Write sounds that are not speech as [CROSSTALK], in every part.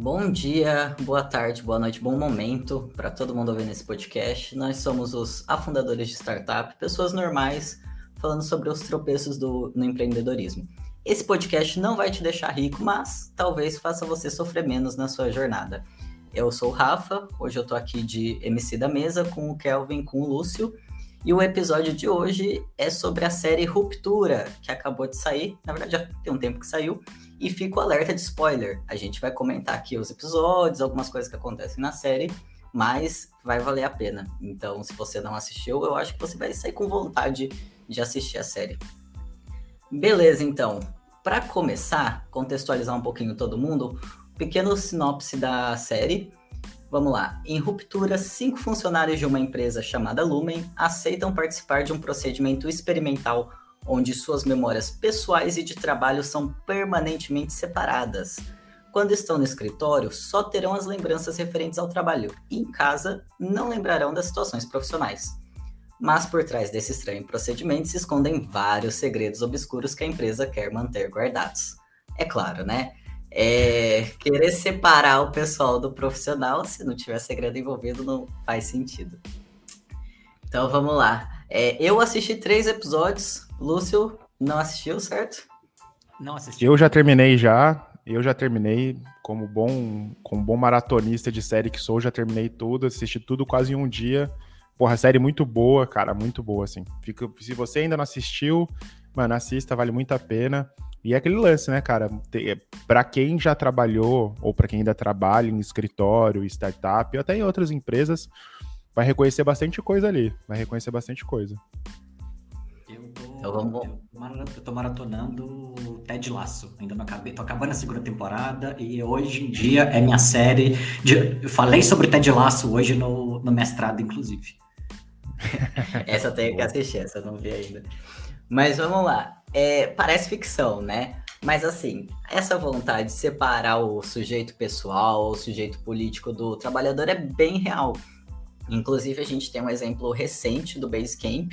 Bom dia, boa tarde, boa noite, bom momento para todo mundo ouvindo esse podcast. Nós somos os afundadores de startup, pessoas normais falando sobre os tropeços do, no empreendedorismo. Esse podcast não vai te deixar rico, mas talvez faça você sofrer menos na sua jornada. Eu sou o Rafa, hoje eu tô aqui de MC da mesa com o Kelvin, com o Lúcio, e o episódio de hoje é sobre a série Ruptura, que acabou de sair, na verdade já tem um tempo que saiu, e fica o alerta de spoiler. A gente vai comentar aqui os episódios, algumas coisas que acontecem na série, mas vai valer a pena. Então, se você não assistiu, eu acho que você vai sair com vontade de assistir a série. Beleza, então. Para começar, contextualizar um pouquinho todo mundo, pequeno sinopse da série. Vamos lá. Em ruptura, cinco funcionários de uma empresa chamada Lumen aceitam participar de um procedimento experimental onde suas memórias pessoais e de trabalho são permanentemente separadas. Quando estão no escritório, só terão as lembranças referentes ao trabalho, e em casa, não lembrarão das situações profissionais. Mas por trás desse estranho procedimento se escondem vários segredos obscuros que a empresa quer manter guardados. É claro, né? É, querer separar o pessoal do profissional, se não tiver segredo envolvido, não faz sentido. Então vamos lá. É, eu assisti três episódios. Lúcio não assistiu, certo? Não assisti. Eu já terminei já. Eu já terminei como bom, como bom maratonista de série que sou, já terminei tudo, assisti tudo quase em um dia. Porra, série muito boa, cara, muito boa, assim. Fica, se você ainda não assistiu, mano, assista, vale muito a pena. E é aquele lance, né, cara? É, para quem já trabalhou, ou para quem ainda trabalha em escritório, startup, ou até em outras empresas, vai reconhecer bastante coisa ali. Vai reconhecer bastante coisa. Eu tô, eu tô maratonando Ted Laço. Ainda não acabei. Tô acabando a segunda temporada e hoje em dia é minha série. De, eu falei sobre Ted Laço hoje no, no mestrado, inclusive. [LAUGHS] essa eu tenho que assistir, essa eu não vi ainda. Mas vamos lá. É, parece ficção, né? Mas assim, essa vontade de separar o sujeito pessoal, o sujeito político do trabalhador é bem real. Inclusive, a gente tem um exemplo recente do Basecamp,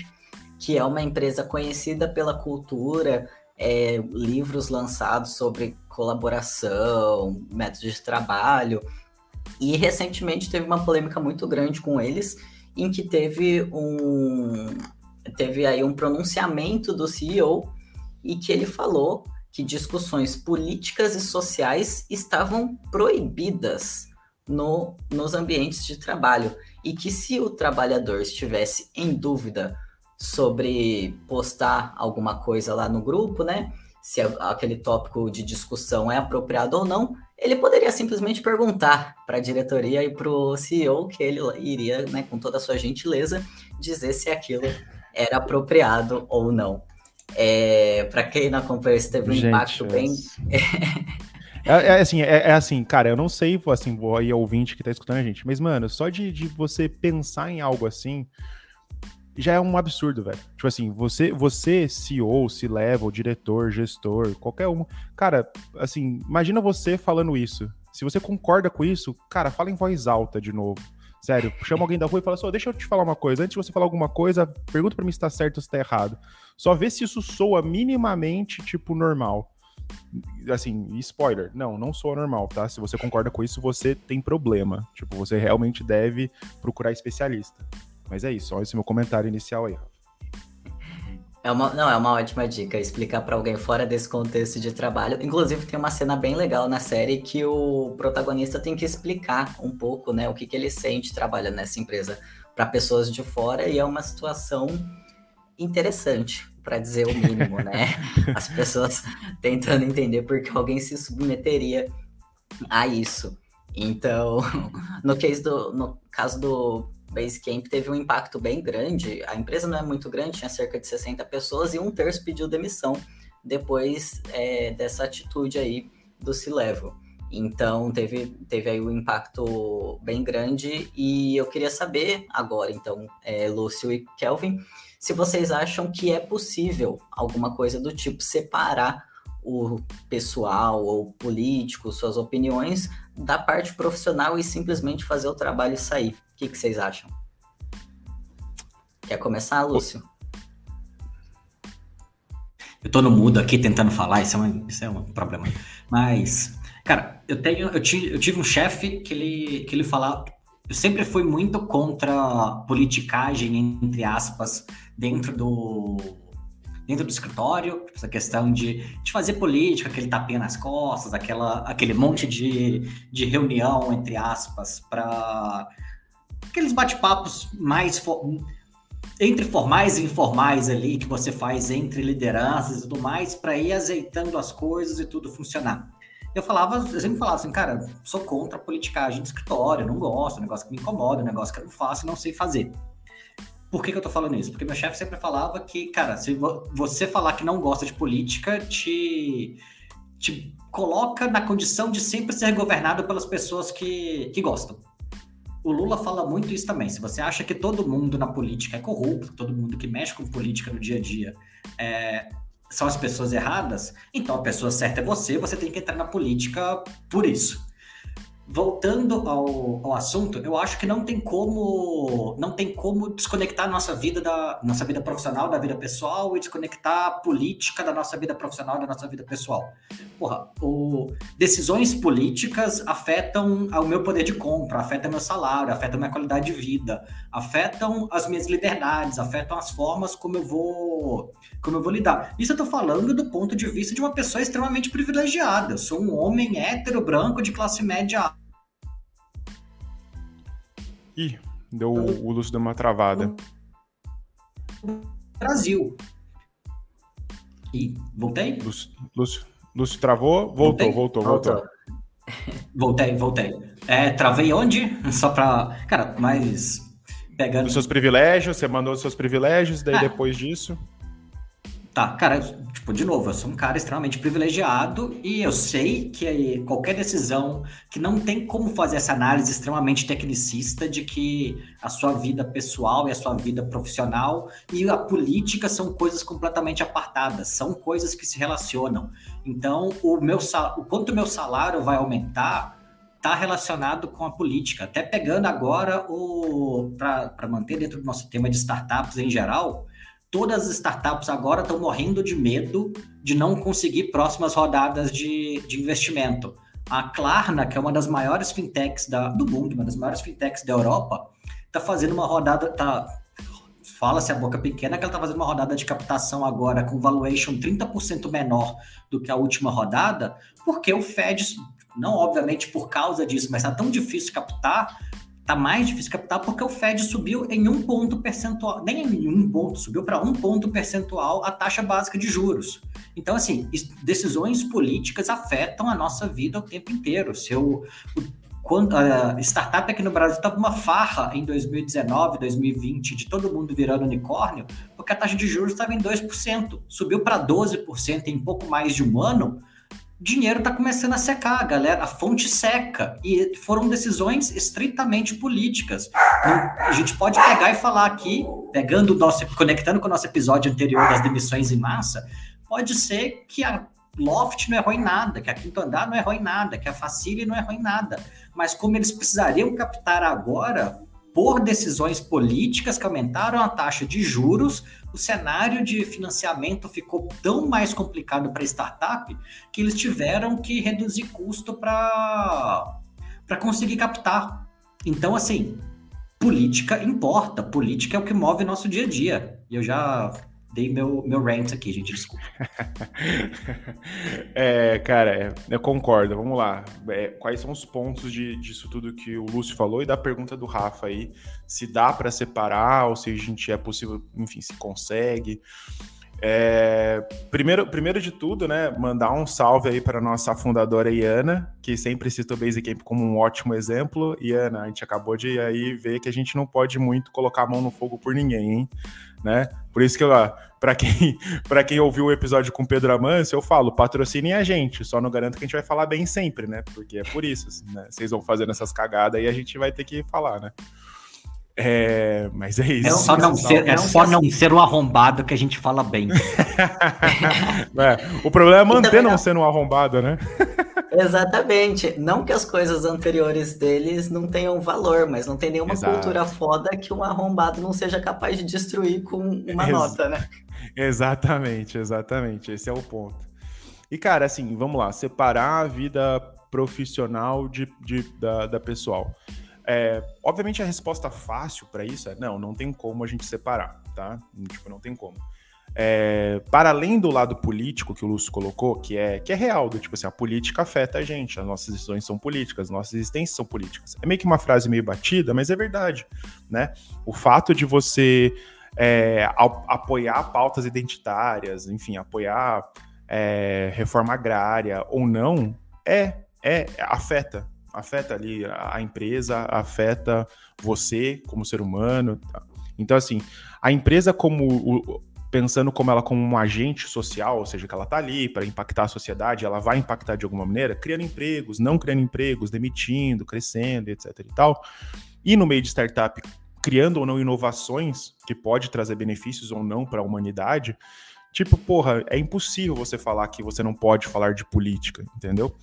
que é uma empresa conhecida pela cultura, é, livros lançados sobre colaboração, métodos de trabalho, e recentemente teve uma polêmica muito grande com eles, em que teve um teve aí um pronunciamento do CEO e que ele falou que discussões políticas e sociais estavam proibidas no, nos ambientes de trabalho e que se o trabalhador estivesse em dúvida sobre postar alguma coisa lá no grupo, né? Se aquele tópico de discussão é apropriado ou não, ele poderia simplesmente perguntar para a diretoria e para o CEO que ele iria, né, com toda a sua gentileza, dizer se aquilo era apropriado ou não. É, para quem não acompanhou, isso teve um Gente, impacto bem. É, é, assim, é, é, assim, cara, eu não sei, assim, aí ouvinte que tá escutando a gente, mas, mano, só de, de você pensar em algo assim, já é um absurdo, velho. Tipo assim, você, você, CEO, C-level, diretor, gestor, qualquer um. Cara, assim, imagina você falando isso. Se você concorda com isso, cara, fala em voz alta de novo. Sério, chama alguém da rua e fala só, deixa eu te falar uma coisa. Antes de você falar alguma coisa, pergunta para mim se tá certo ou se tá errado. Só vê se isso soa minimamente, tipo, normal assim, spoiler, não, não sou normal, tá? Se você concorda com isso, você tem problema. Tipo, você realmente deve procurar especialista. Mas é isso, olha esse meu comentário inicial aí, É uma, não, é uma ótima dica explicar para alguém fora desse contexto de trabalho. Inclusive, tem uma cena bem legal na série que o protagonista tem que explicar um pouco, né, o que, que ele sente trabalhando nessa empresa para pessoas de fora e é uma situação interessante para dizer o mínimo, né? [LAUGHS] As pessoas tentando entender por que alguém se submeteria a isso. Então, [LAUGHS] no caso do, no caso do Basecamp, teve um impacto bem grande. A empresa não é muito grande, tinha cerca de 60 pessoas e um terço pediu demissão depois é, dessa atitude aí do C-Level. Então, teve, teve aí um impacto bem grande e eu queria saber agora, então, é, Lúcio e Kelvin, se vocês acham que é possível alguma coisa do tipo separar o pessoal ou político, suas opiniões, da parte profissional e simplesmente fazer o trabalho sair. O que, que vocês acham? Quer começar, Lúcio? Eu tô no mudo aqui tentando falar, isso é, um, isso é um problema. Mas Cara, eu tenho, eu tive, eu tive um chefe que ele, que ele falava, eu sempre fui muito contra politicagem, entre aspas, dentro do dentro do escritório, essa questão de, de fazer política, aquele tapinha nas costas, aquela, aquele monte de, de reunião, entre aspas, para aqueles bate-papos mais entre formais e informais ali que você faz entre lideranças e tudo mais para ir azeitando as coisas e tudo funcionar. Eu falava, eu sempre falava assim, cara, sou contra a politicagem de escritório, não gosto, é um negócio que me incomoda, é um negócio que eu não faço e não sei fazer. Por que, que eu tô falando isso? Porque meu chefe sempre falava que, cara, se você falar que não gosta de política, te, te coloca na condição de sempre ser governado pelas pessoas que, que gostam. O Lula fala muito isso também. Se você acha que todo mundo na política é corrupto, todo mundo que mexe com política no dia a dia é, são as pessoas erradas, então a pessoa certa é você, você tem que entrar na política por isso voltando ao, ao assunto, eu acho que não tem como não tem como desconectar nossa vida da nossa vida profissional da vida pessoal e desconectar a política da nossa vida profissional da nossa vida pessoal. Porra, o, decisões políticas afetam o meu poder de compra, afetam meu salário, afetam minha qualidade de vida, afetam as minhas liberdades, afetam as formas como eu vou como eu vou lidar. Isso eu tô falando do ponto de vista de uma pessoa extremamente privilegiada. Eu sou um homem hétero branco de classe média Ih, deu, o Lúcio deu uma travada. Brasil. E voltei? Lúcio, Lúcio, Lúcio travou? Voltou, voltou, voltou, voltou. Voltei, voltei. É, travei onde? [LAUGHS] Só pra. Cara, mas. Pegando. Os seus privilégios, você mandou os seus privilégios, daí ah. depois disso. Tá, cara, tipo, de novo, eu sou um cara extremamente privilegiado e eu sei que qualquer decisão que não tem como fazer essa análise extremamente tecnicista de que a sua vida pessoal e a sua vida profissional e a política são coisas completamente apartadas, são coisas que se relacionam. Então, o meu o quanto o meu salário vai aumentar está relacionado com a política. Até pegando agora o para manter dentro do nosso tema de startups em geral, todas as startups agora estão morrendo de medo de não conseguir próximas rodadas de, de investimento. A Klarna, que é uma das maiores fintechs da, do mundo, uma das maiores fintechs da Europa, está fazendo uma rodada, tá, fala-se a boca pequena que ela está fazendo uma rodada de captação agora com valuation 30% menor do que a última rodada, porque o Fed, não obviamente por causa disso, mas está tão difícil captar tá mais difícil captar porque o Fed subiu em um ponto percentual, nem em um ponto, subiu para um ponto percentual a taxa básica de juros. Então, assim, decisões políticas afetam a nossa vida o tempo inteiro. Se eu, quando, a startup aqui no Brasil estava uma farra em 2019, 2020, de todo mundo virando unicórnio, porque a taxa de juros estava em 2%, subiu para 12% em pouco mais de um ano dinheiro está começando a secar, galera, a fonte seca. E foram decisões estritamente políticas. a gente pode pegar e falar aqui, pegando o nosso, conectando com o nosso episódio anterior das demissões em massa, pode ser que a Loft não errou em nada, que a Quinto Andar não errou em nada, que a Facile não errou em nada. Mas como eles precisariam captar agora, por decisões políticas que aumentaram a taxa de juros, o cenário de financiamento ficou tão mais complicado para startup que eles tiveram que reduzir custo para conseguir captar. Então, assim, política importa, política é o que move nosso dia a dia. E eu já dei meu, meu rant aqui, gente, desculpa. [LAUGHS] é, cara, é, eu concordo. Vamos lá. É, quais são os pontos de, disso tudo que o Lúcio falou e da pergunta do Rafa aí? Se dá para separar ou se a gente é possível, enfim, se consegue. É, primeiro, primeiro de tudo, né, mandar um salve aí para nossa fundadora Iana, que sempre cita o Basecamp como um ótimo exemplo. Iana, a gente acabou de aí ver que a gente não pode muito colocar a mão no fogo por ninguém, hein? Né? Por isso que para quem [LAUGHS] para quem ouviu o episódio com Pedro Amâncio, eu falo, patrocinem a gente, só não garanto que a gente vai falar bem sempre, né? Porque é por isso, assim, né? Vocês vão fazendo essas cagadas e a gente vai ter que falar, né? É, mas é isso. É só não, ser, é só não ser um arrombado que a gente fala bem. [LAUGHS] é, o problema é manter não, não sendo um arrombado, né? Exatamente. Não que as coisas anteriores deles não tenham valor, mas não tem nenhuma Exato. cultura foda que um arrombado não seja capaz de destruir com uma Ex nota, né? Exatamente, exatamente. Esse é o ponto. E, cara, assim, vamos lá, separar a vida profissional de, de da, da pessoal. É, obviamente a resposta fácil para isso é não, não tem como a gente separar, tá? Tipo, não tem como. É, para além do lado político que o Lúcio colocou, que é, que é real, do tipo assim, a política afeta a gente, as nossas decisões são políticas, as nossas existências são políticas. É meio que uma frase meio batida, mas é verdade, né? O fato de você é, apoiar pautas identitárias, enfim, apoiar é, reforma agrária ou não, é, é afeta, afeta ali a empresa, afeta você como ser humano. Tá? Então, assim, a empresa como o, pensando como ela como um agente social, ou seja, que ela está ali para impactar a sociedade, ela vai impactar de alguma maneira, criando empregos, não criando empregos, demitindo, crescendo, etc e tal. E no meio de startup, criando ou não inovações que pode trazer benefícios ou não para a humanidade, Tipo, porra, é impossível você falar que você não pode falar de política, entendeu?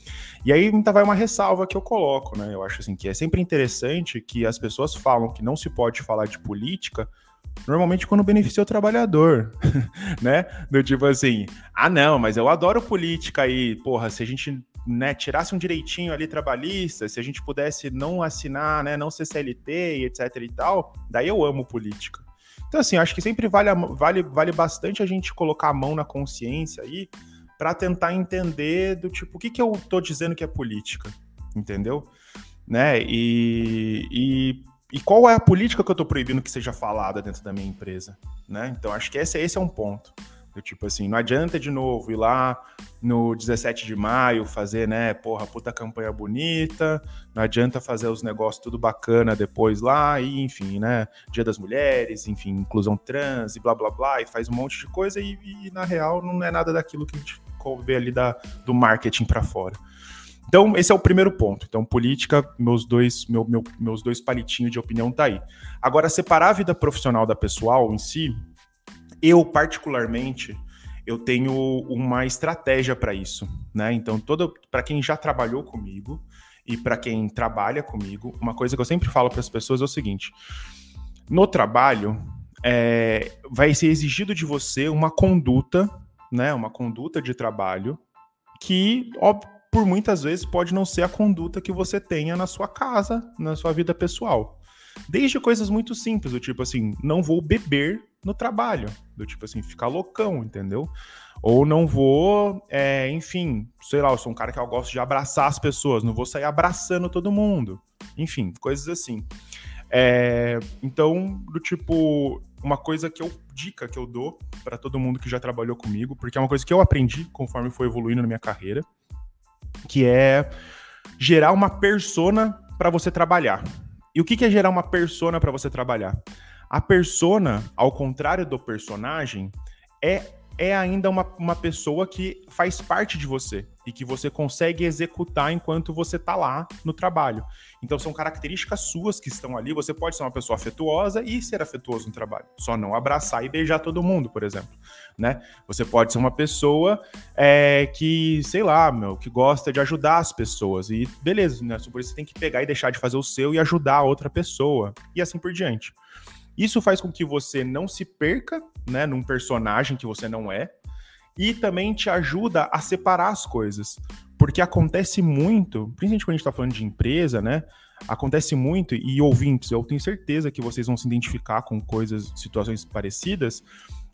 E aí ainda vai uma ressalva que eu coloco, né? Eu acho assim que é sempre interessante que as pessoas falam que não se pode falar de política, normalmente quando beneficia o trabalhador, [LAUGHS] né? Do tipo assim, ah não, mas eu adoro política aí, porra, se a gente né, tirasse um direitinho ali trabalhista, se a gente pudesse não assinar, né, não ser CLT e etc e tal, daí eu amo política. Então, assim, acho que sempre vale, vale, vale bastante a gente colocar a mão na consciência aí para tentar entender do tipo, o que, que eu tô dizendo que é política, entendeu? Né? E, e, e qual é a política que eu tô proibindo que seja falada dentro da minha empresa, né? Então, acho que esse, esse é um ponto. Tipo assim, não adianta de novo ir lá no 17 de maio fazer, né, porra, puta campanha bonita, não adianta fazer os negócios tudo bacana depois lá, e enfim, né, Dia das Mulheres, enfim, inclusão trans e blá blá blá, e faz um monte de coisa e, e na real não é nada daquilo que a gente vê ali da, do marketing para fora. Então, esse é o primeiro ponto. Então, política, meus dois, meu, meu, meus dois palitinhos de opinião tá aí. Agora, separar a vida profissional da pessoal em si, eu, particularmente, eu tenho uma estratégia para isso, né? Então, todo para quem já trabalhou comigo e para quem trabalha comigo, uma coisa que eu sempre falo para as pessoas é o seguinte: no trabalho, é, vai ser exigido de você uma conduta, né? Uma conduta de trabalho que, ó, por muitas vezes, pode não ser a conduta que você tenha na sua casa, na sua vida pessoal. Desde coisas muito simples, do tipo assim, não vou beber no trabalho, do tipo assim, ficar loucão, entendeu? Ou não vou, é, enfim, sei lá, eu sou um cara que eu gosto de abraçar as pessoas, não vou sair abraçando todo mundo. Enfim, coisas assim. É, então, do tipo, uma coisa que eu, dica que eu dou para todo mundo que já trabalhou comigo, porque é uma coisa que eu aprendi conforme foi evoluindo na minha carreira, que é gerar uma persona para você trabalhar. E o que, é gerar uma persona para você trabalhar? A persona, ao contrário do personagem, é, é ainda uma, uma pessoa que faz parte de você e que você consegue executar enquanto você tá lá no trabalho. Então são características suas que estão ali. Você pode ser uma pessoa afetuosa e ser afetuoso no trabalho. Só não abraçar e beijar todo mundo, por exemplo. Né? Você pode ser uma pessoa é, que, sei lá, meu, que gosta de ajudar as pessoas. E beleza, né? Por isso você tem que pegar e deixar de fazer o seu e ajudar a outra pessoa. E assim por diante. Isso faz com que você não se perca, né, num personagem que você não é, e também te ajuda a separar as coisas. Porque acontece muito, principalmente quando a gente está falando de empresa, né? Acontece muito, e ouvintes, eu tenho certeza que vocês vão se identificar com coisas, situações parecidas,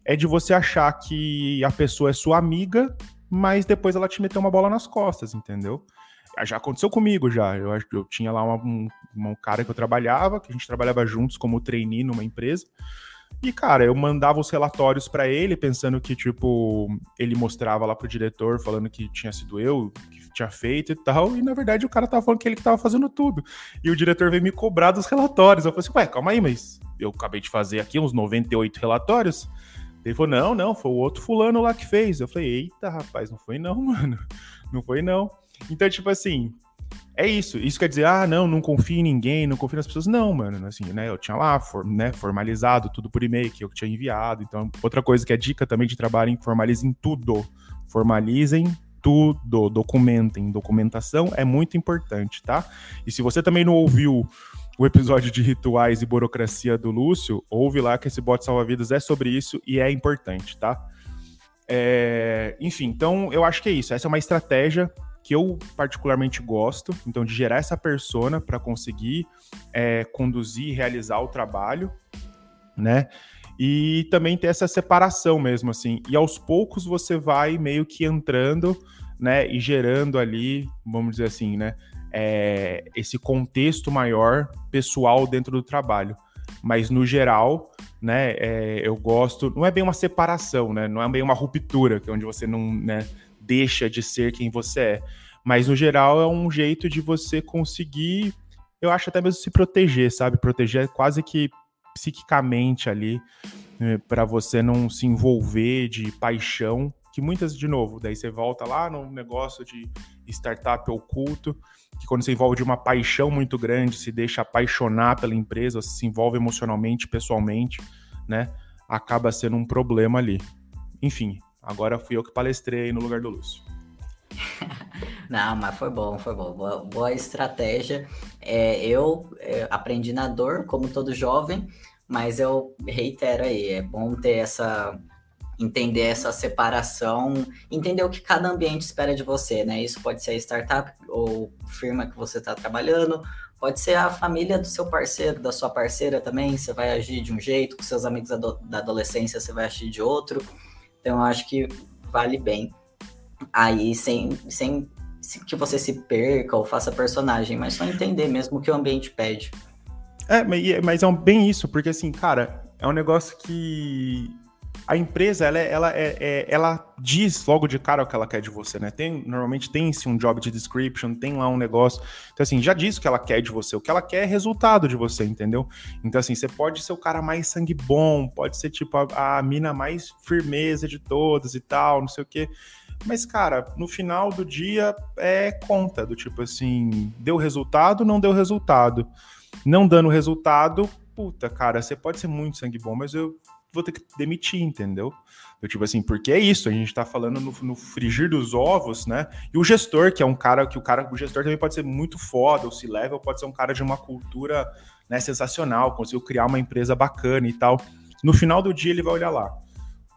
é de você achar que a pessoa é sua amiga, mas depois ela te meteu uma bola nas costas, entendeu? Já aconteceu comigo já. Eu, eu tinha lá uma, um, um, cara que eu trabalhava, que a gente trabalhava juntos como trainee numa empresa. E, cara, eu mandava os relatórios para ele, pensando que, tipo, ele mostrava lá pro diretor, falando que tinha sido eu que tinha feito e tal. E, na verdade, o cara tava falando que ele que tava fazendo tudo. E o diretor veio me cobrar dos relatórios. Eu falei assim, ué, calma aí, mas eu acabei de fazer aqui uns 98 relatórios. Ele falou, não, não, foi o outro fulano lá que fez. Eu falei, eita, rapaz, não foi não, [LAUGHS] mano. Não foi não. Então, tipo assim, é isso. Isso quer dizer, ah, não, não confio em ninguém, não confio nas pessoas. Não, mano, assim, né? Eu tinha lá for, né, formalizado tudo por e-mail que eu tinha enviado. Então, outra coisa que é dica também de trabalho, formalizem tudo. Formalizem tudo, documentem. Documentação é muito importante, tá? E se você também não ouviu o episódio de rituais e burocracia do Lúcio, ouve lá que esse bot salva-vidas é sobre isso e é importante, tá? É, enfim, então eu acho que é isso. Essa é uma estratégia que eu particularmente gosto, então de gerar essa persona para conseguir é, conduzir, realizar o trabalho, né? E também ter essa separação mesmo, assim. E aos poucos você vai meio que entrando, né? E gerando ali, vamos dizer assim, né? É, esse contexto maior pessoal dentro do trabalho. Mas no geral, né? É, eu gosto. Não é bem uma separação, né? Não é bem uma ruptura, que é onde você não né, deixa de ser quem você é. Mas no geral é um jeito de você conseguir, eu acho até mesmo se proteger, sabe? Proteger quase que psiquicamente ali, né, para você não se envolver de paixão, que muitas, de novo, daí você volta lá no negócio de startup oculto, que quando você envolve de uma paixão muito grande, se deixa apaixonar pela empresa, se envolve emocionalmente, pessoalmente, né? Acaba sendo um problema ali. Enfim, agora fui eu que palestrei no lugar do Lúcio. [LAUGHS] Não, mas foi bom, foi bom. Boa, boa estratégia. É, eu é, aprendi na dor, como todo jovem, mas eu reitero aí, é bom ter essa entender essa separação, entender o que cada ambiente espera de você, né? Isso pode ser a startup ou firma que você está trabalhando, pode ser a família do seu parceiro, da sua parceira também, você vai agir de um jeito, com seus amigos da adolescência você vai agir de outro. Então acho que vale bem aí sem, sem que você se perca ou faça personagem, mas só entender mesmo o que o ambiente pede. É, mas é bem isso, porque assim, cara, é um negócio que a empresa, ela, é, ela, é, é, ela diz logo de cara o que ela quer de você, né? Tem, normalmente tem-se um job de description, tem lá um negócio. Então, assim, já diz o que ela quer de você. O que ela quer é resultado de você, entendeu? Então, assim, você pode ser o cara mais sangue bom, pode ser, tipo, a, a mina mais firmeza de todas e tal, não sei o quê. Mas, cara, no final do dia é conta, do tipo assim, deu resultado, não deu resultado. Não dando resultado, puta, cara, você pode ser muito sangue bom, mas eu vou ter que demitir, entendeu? Eu, tipo assim, porque é isso, a gente tá falando no, no, frigir dos ovos, né? E o gestor, que é um cara que o cara, o gestor também pode ser muito foda, o C-level pode ser um cara de uma cultura né, sensacional, conseguiu criar uma empresa bacana e tal. No final do dia ele vai olhar lá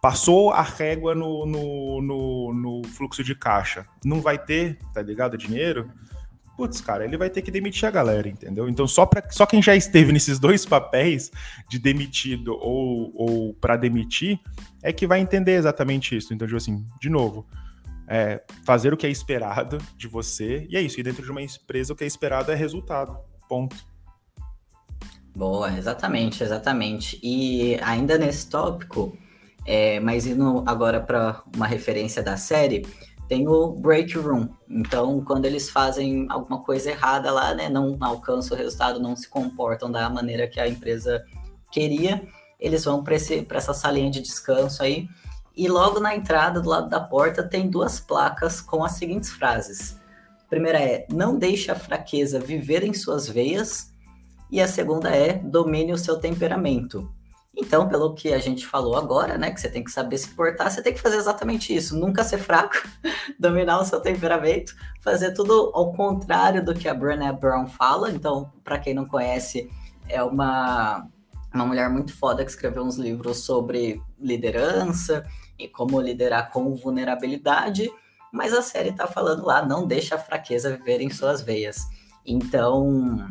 Passou a régua no, no, no, no, fluxo de caixa. Não vai ter, tá ligado? Dinheiro. Putz, cara, ele vai ter que demitir a galera, entendeu? Então, só, pra, só quem já esteve nesses dois papéis, de demitido ou, ou para demitir, é que vai entender exatamente isso. Então, tipo assim, de novo, é fazer o que é esperado de você, e é isso. E dentro de uma empresa, o que é esperado é resultado. Ponto. Boa, exatamente, exatamente. E ainda nesse tópico, é, mas indo agora para uma referência da série, tem o break room. Então, quando eles fazem alguma coisa errada lá, né, não alcançam o resultado, não se comportam da maneira que a empresa queria, eles vão para essa salinha de descanso aí. E logo na entrada, do lado da porta, tem duas placas com as seguintes frases. A primeira é: Não deixe a fraqueza viver em suas veias. E a segunda é: Domine o seu temperamento. Então, pelo que a gente falou agora, né, que você tem que saber se portar, você tem que fazer exatamente isso, nunca ser fraco, [LAUGHS] dominar o seu temperamento, fazer tudo ao contrário do que a Brené Brown fala. Então, para quem não conhece, é uma uma mulher muito foda que escreveu uns livros sobre liderança e como liderar com vulnerabilidade, mas a série tá falando lá, não deixa a fraqueza viver em suas veias. Então,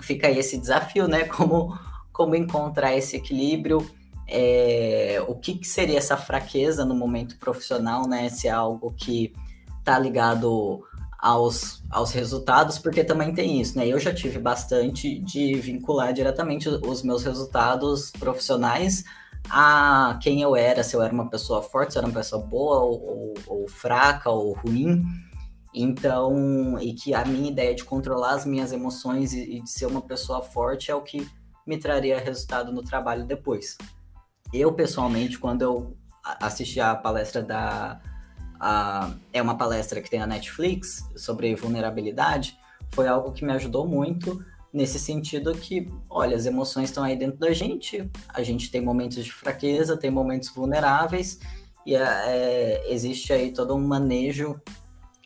fica aí esse desafio, né, como como encontrar esse equilíbrio, é, o que, que, seria essa fraqueza no momento profissional, né? Se é algo que está ligado aos, aos resultados, porque também tem isso, né? Eu já tive bastante de vincular diretamente os meus resultados profissionais a quem eu era, se eu era uma pessoa forte, se eu era uma pessoa boa ou, ou, ou fraca ou ruim. Então, e que a minha ideia de controlar as minhas emoções e, e de ser uma pessoa forte é o que me traria resultado no trabalho depois. Eu, pessoalmente, quando eu assisti a palestra da. A, é uma palestra que tem na Netflix sobre vulnerabilidade, foi algo que me ajudou muito nesse sentido que, olha, as emoções estão aí dentro da gente, a gente tem momentos de fraqueza, tem momentos vulneráveis, e é, é existe aí todo um manejo,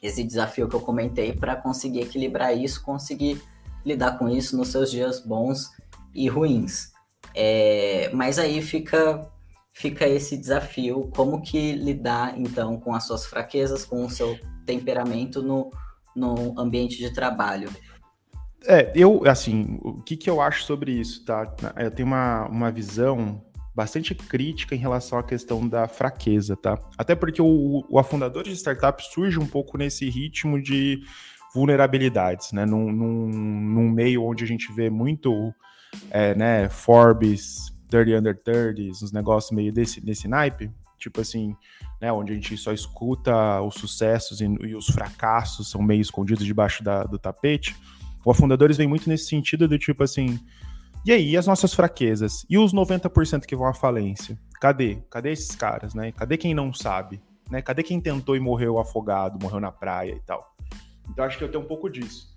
esse desafio que eu comentei, para conseguir equilibrar isso, conseguir lidar com isso nos seus dias bons e ruins. É, mas aí fica fica esse desafio, como que lidar então com as suas fraquezas, com o seu temperamento no, no ambiente de trabalho. É, eu, assim, o que, que eu acho sobre isso, tá? Eu tenho uma, uma visão bastante crítica em relação à questão da fraqueza, tá? Até porque o, o afundador de startup surge um pouco nesse ritmo de vulnerabilidades, né? Num, num, num meio onde a gente vê muito, é, né, Forbes, 30 under 30, uns negócios meio desse, desse naipe, tipo assim, né, onde a gente só escuta os sucessos e, e os fracassos são meio escondidos debaixo da, do tapete. O Afundadores vem muito nesse sentido do tipo assim, e aí, e as nossas fraquezas? E os 90% que vão à falência? Cadê? Cadê esses caras, né? Cadê quem não sabe? Né? Cadê quem tentou e morreu afogado, morreu na praia e tal? Então acho que eu tenho um pouco disso.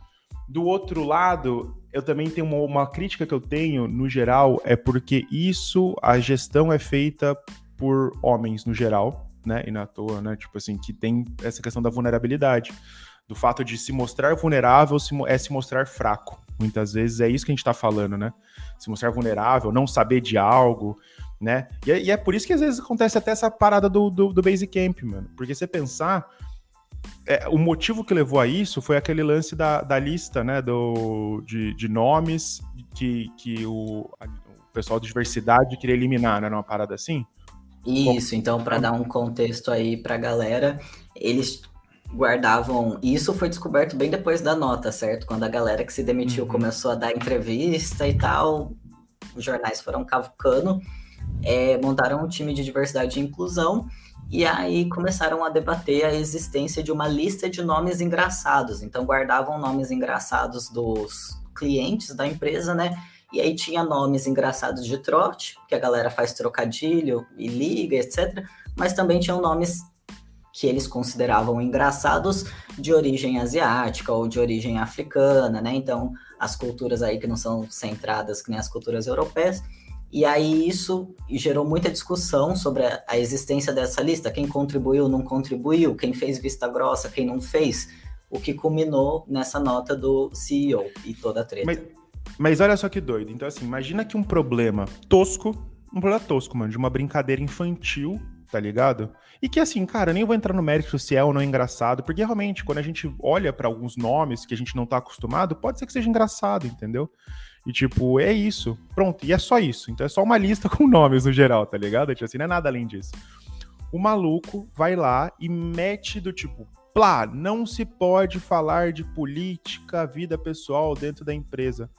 Do outro lado, eu também tenho uma, uma crítica que eu tenho, no geral, é porque isso, a gestão é feita por homens no geral, né? E na toa, né? Tipo assim, que tem essa questão da vulnerabilidade. Do fato de se mostrar vulnerável é se mostrar fraco. Muitas vezes é isso que a gente tá falando, né? Se mostrar vulnerável, não saber de algo, né? E é, e é por isso que às vezes acontece até essa parada do, do, do Basecamp, mano. Porque você pensar, é, o motivo que levou a isso foi aquele lance da, da lista, né? Do, de, de nomes que, que o, o pessoal de diversidade queria eliminar, né? Uma parada assim. Isso, então, para dar um contexto aí para a galera, eles guardavam. Isso foi descoberto bem depois da nota, certo? Quando a galera que se demitiu uhum. começou a dar entrevista e tal, os jornais foram cavucando, é, montaram um time de diversidade e inclusão. E aí começaram a debater a existência de uma lista de nomes engraçados. Então guardavam nomes engraçados dos clientes da empresa, né? E aí tinha nomes engraçados de trote, que a galera faz trocadilho e liga, etc. Mas também tinham nomes que eles consideravam engraçados de origem asiática ou de origem africana, né? Então, as culturas aí que não são centradas que nem as culturas europeias. E aí isso gerou muita discussão sobre a, a existência dessa lista, quem contribuiu, não contribuiu, quem fez vista grossa, quem não fez, o que culminou nessa nota do CEO e toda a treta. Mas, mas olha só que doido. Então, assim, imagina que um problema tosco, um problema tosco, mano, de uma brincadeira infantil tá ligado? E que assim, cara, nem vou entrar no mérito se é ou não é engraçado, porque realmente, quando a gente olha para alguns nomes que a gente não tá acostumado, pode ser que seja engraçado, entendeu? E tipo, é isso. Pronto, e é só isso. Então é só uma [LAUGHS] lista com nomes no geral, tá ligado? Tipo assim, não é nada além disso. O maluco vai lá e mete do tipo, plá, não se pode falar de política, vida pessoal dentro da empresa.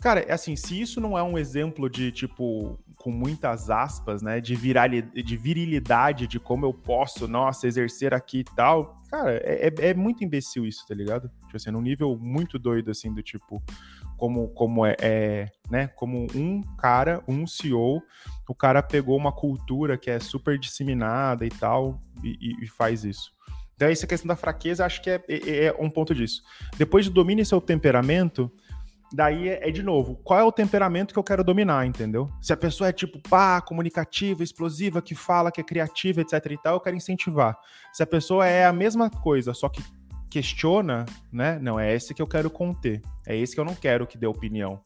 Cara, é assim, se isso não é um exemplo de, tipo, com muitas aspas, né, de, de virilidade, de como eu posso, nossa, exercer aqui e tal, cara, é, é, é muito imbecil isso, tá ligado? Tipo assim, num nível muito doido, assim, do tipo, como, como é, é, né, como um cara, um CEO, o cara pegou uma cultura que é super disseminada e tal, e, e faz isso. Então, essa questão da fraqueza, acho que é, é, é um ponto disso. Depois de domine seu temperamento, Daí é, é, de novo, qual é o temperamento que eu quero dominar, entendeu? Se a pessoa é tipo, pá, comunicativa, explosiva, que fala, que é criativa, etc e tal, eu quero incentivar. Se a pessoa é a mesma coisa, só que questiona, né? Não, é esse que eu quero conter. É esse que eu não quero que dê opinião.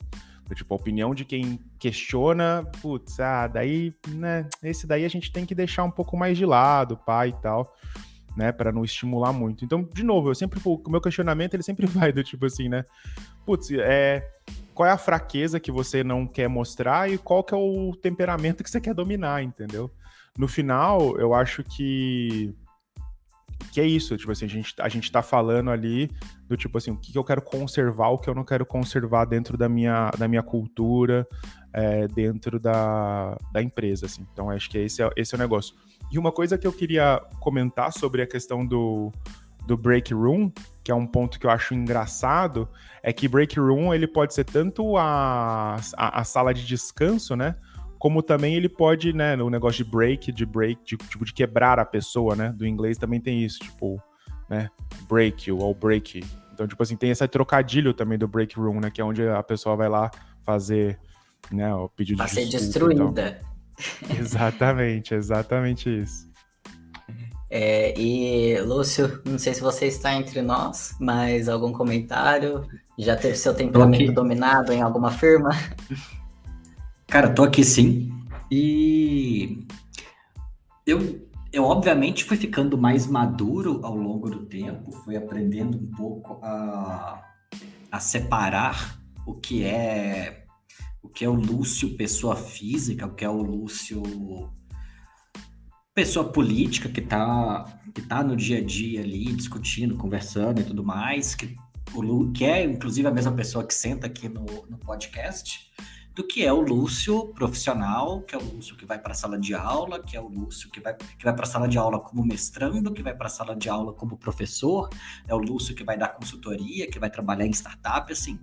Tipo, a opinião de quem questiona, putz, ah, daí, né? Esse daí a gente tem que deixar um pouco mais de lado, pá e tal né, para não estimular muito. Então, de novo, eu sempre o meu questionamento ele sempre [LAUGHS] vai do tipo assim, né? Putz, é qual é a fraqueza que você não quer mostrar e qual que é o temperamento que você quer dominar, entendeu? No final, eu acho que que é isso, tipo assim, a gente, a gente tá falando ali do tipo assim, o que, que eu quero conservar, o que eu não quero conservar dentro da minha, da minha cultura, é, dentro da, da empresa, assim. Então, acho que esse é, esse é o negócio. E uma coisa que eu queria comentar sobre a questão do, do break room, que é um ponto que eu acho engraçado, é que break room ele pode ser tanto a, a, a sala de descanso, né? Como também ele pode, né, no negócio de break, de break, de, tipo, de quebrar a pessoa, né? Do inglês também tem isso, tipo, né? Break you ou break. Então, tipo assim, tem esse trocadilho também do break room, né? Que é onde a pessoa vai lá fazer, né, o pedido de ser destruída. exatamente, exatamente isso. É, e, Lúcio, não sei se você está entre nós, mas algum comentário? Já teve seu temperamento dominado em alguma firma? Cara, tô aqui sim. E eu, eu obviamente fui ficando mais maduro ao longo do tempo, fui aprendendo um pouco a, a separar o que é o que é o Lúcio pessoa física, o que é o Lúcio pessoa política que está que tá no dia a dia ali discutindo, conversando e tudo mais, que o Lu, que é inclusive a mesma pessoa que senta aqui no, no podcast do que é o Lúcio profissional, que é o Lúcio que vai para a sala de aula, que é o Lúcio que vai, que vai para a sala de aula como mestrando, que vai para a sala de aula como professor, é o Lúcio que vai dar consultoria, que vai trabalhar em startup, assim.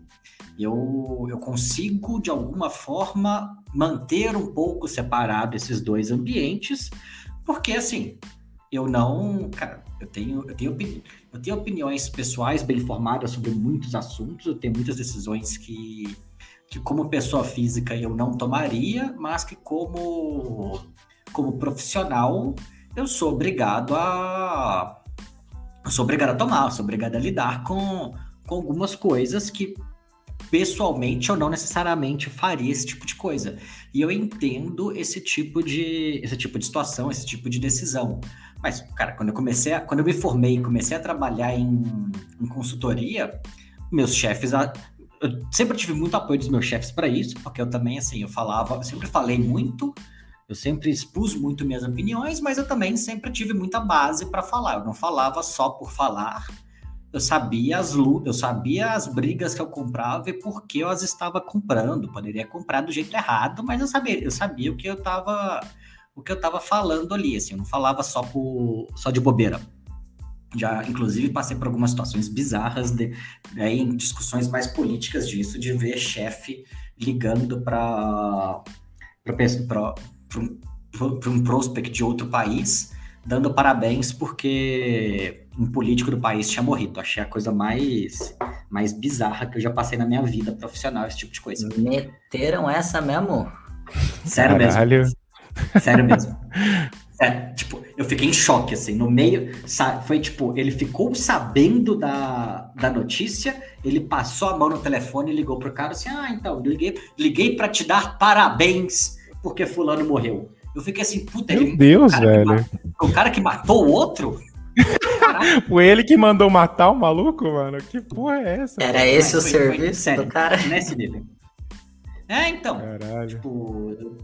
Eu, eu consigo, de alguma forma, manter um pouco separado esses dois ambientes, porque, assim, eu não. Cara, eu tenho, eu tenho, eu tenho opiniões pessoais bem formadas sobre muitos assuntos, eu tenho muitas decisões que que como pessoa física eu não tomaria, mas que como, como profissional eu sou obrigado a eu sou obrigado a tomar, sou obrigado a lidar com, com algumas coisas que pessoalmente eu não necessariamente faria esse tipo de coisa. E eu entendo esse tipo de esse tipo de situação, esse tipo de decisão. Mas, cara, quando eu comecei a, quando eu me formei comecei a trabalhar em, em consultoria, meus chefes eu sempre tive muito apoio dos meus chefes para isso, porque eu também, assim, eu falava, eu sempre falei muito, eu sempre expus muito minhas opiniões, mas eu também sempre tive muita base para falar. Eu não falava só por falar. Eu sabia as eu sabia as brigas que eu comprava e por que eu as estava comprando. Poderia comprar do jeito errado, mas eu sabia, eu sabia o que eu estava o que eu estava falando ali, assim, eu não falava só por só de bobeira. Já, inclusive, passei por algumas situações bizarras de, né, em discussões mais políticas disso, de ver chefe ligando para um, um prospect de outro país, dando parabéns porque um político do país tinha morrido. Achei a coisa mais, mais bizarra que eu já passei na minha vida profissional, esse tipo de coisa. Meteram essa mesmo? Sério Caralho. mesmo. Sério mesmo. [LAUGHS] É, tipo, eu fiquei em choque, assim, no meio, foi tipo, ele ficou sabendo da, da notícia, ele passou a mão no telefone e ligou pro cara assim, ah, então, liguei, liguei para te dar parabéns porque fulano morreu. Eu fiquei assim, puta, Meu ele, Deus, o velho. Matou, o cara que matou o outro? [LAUGHS] Foi ele que mandou matar o maluco, mano? Que porra é essa? Era cara? esse o foi, serviço foi, sério, do cara? Nesse nível. É, então. Caralho. Tipo,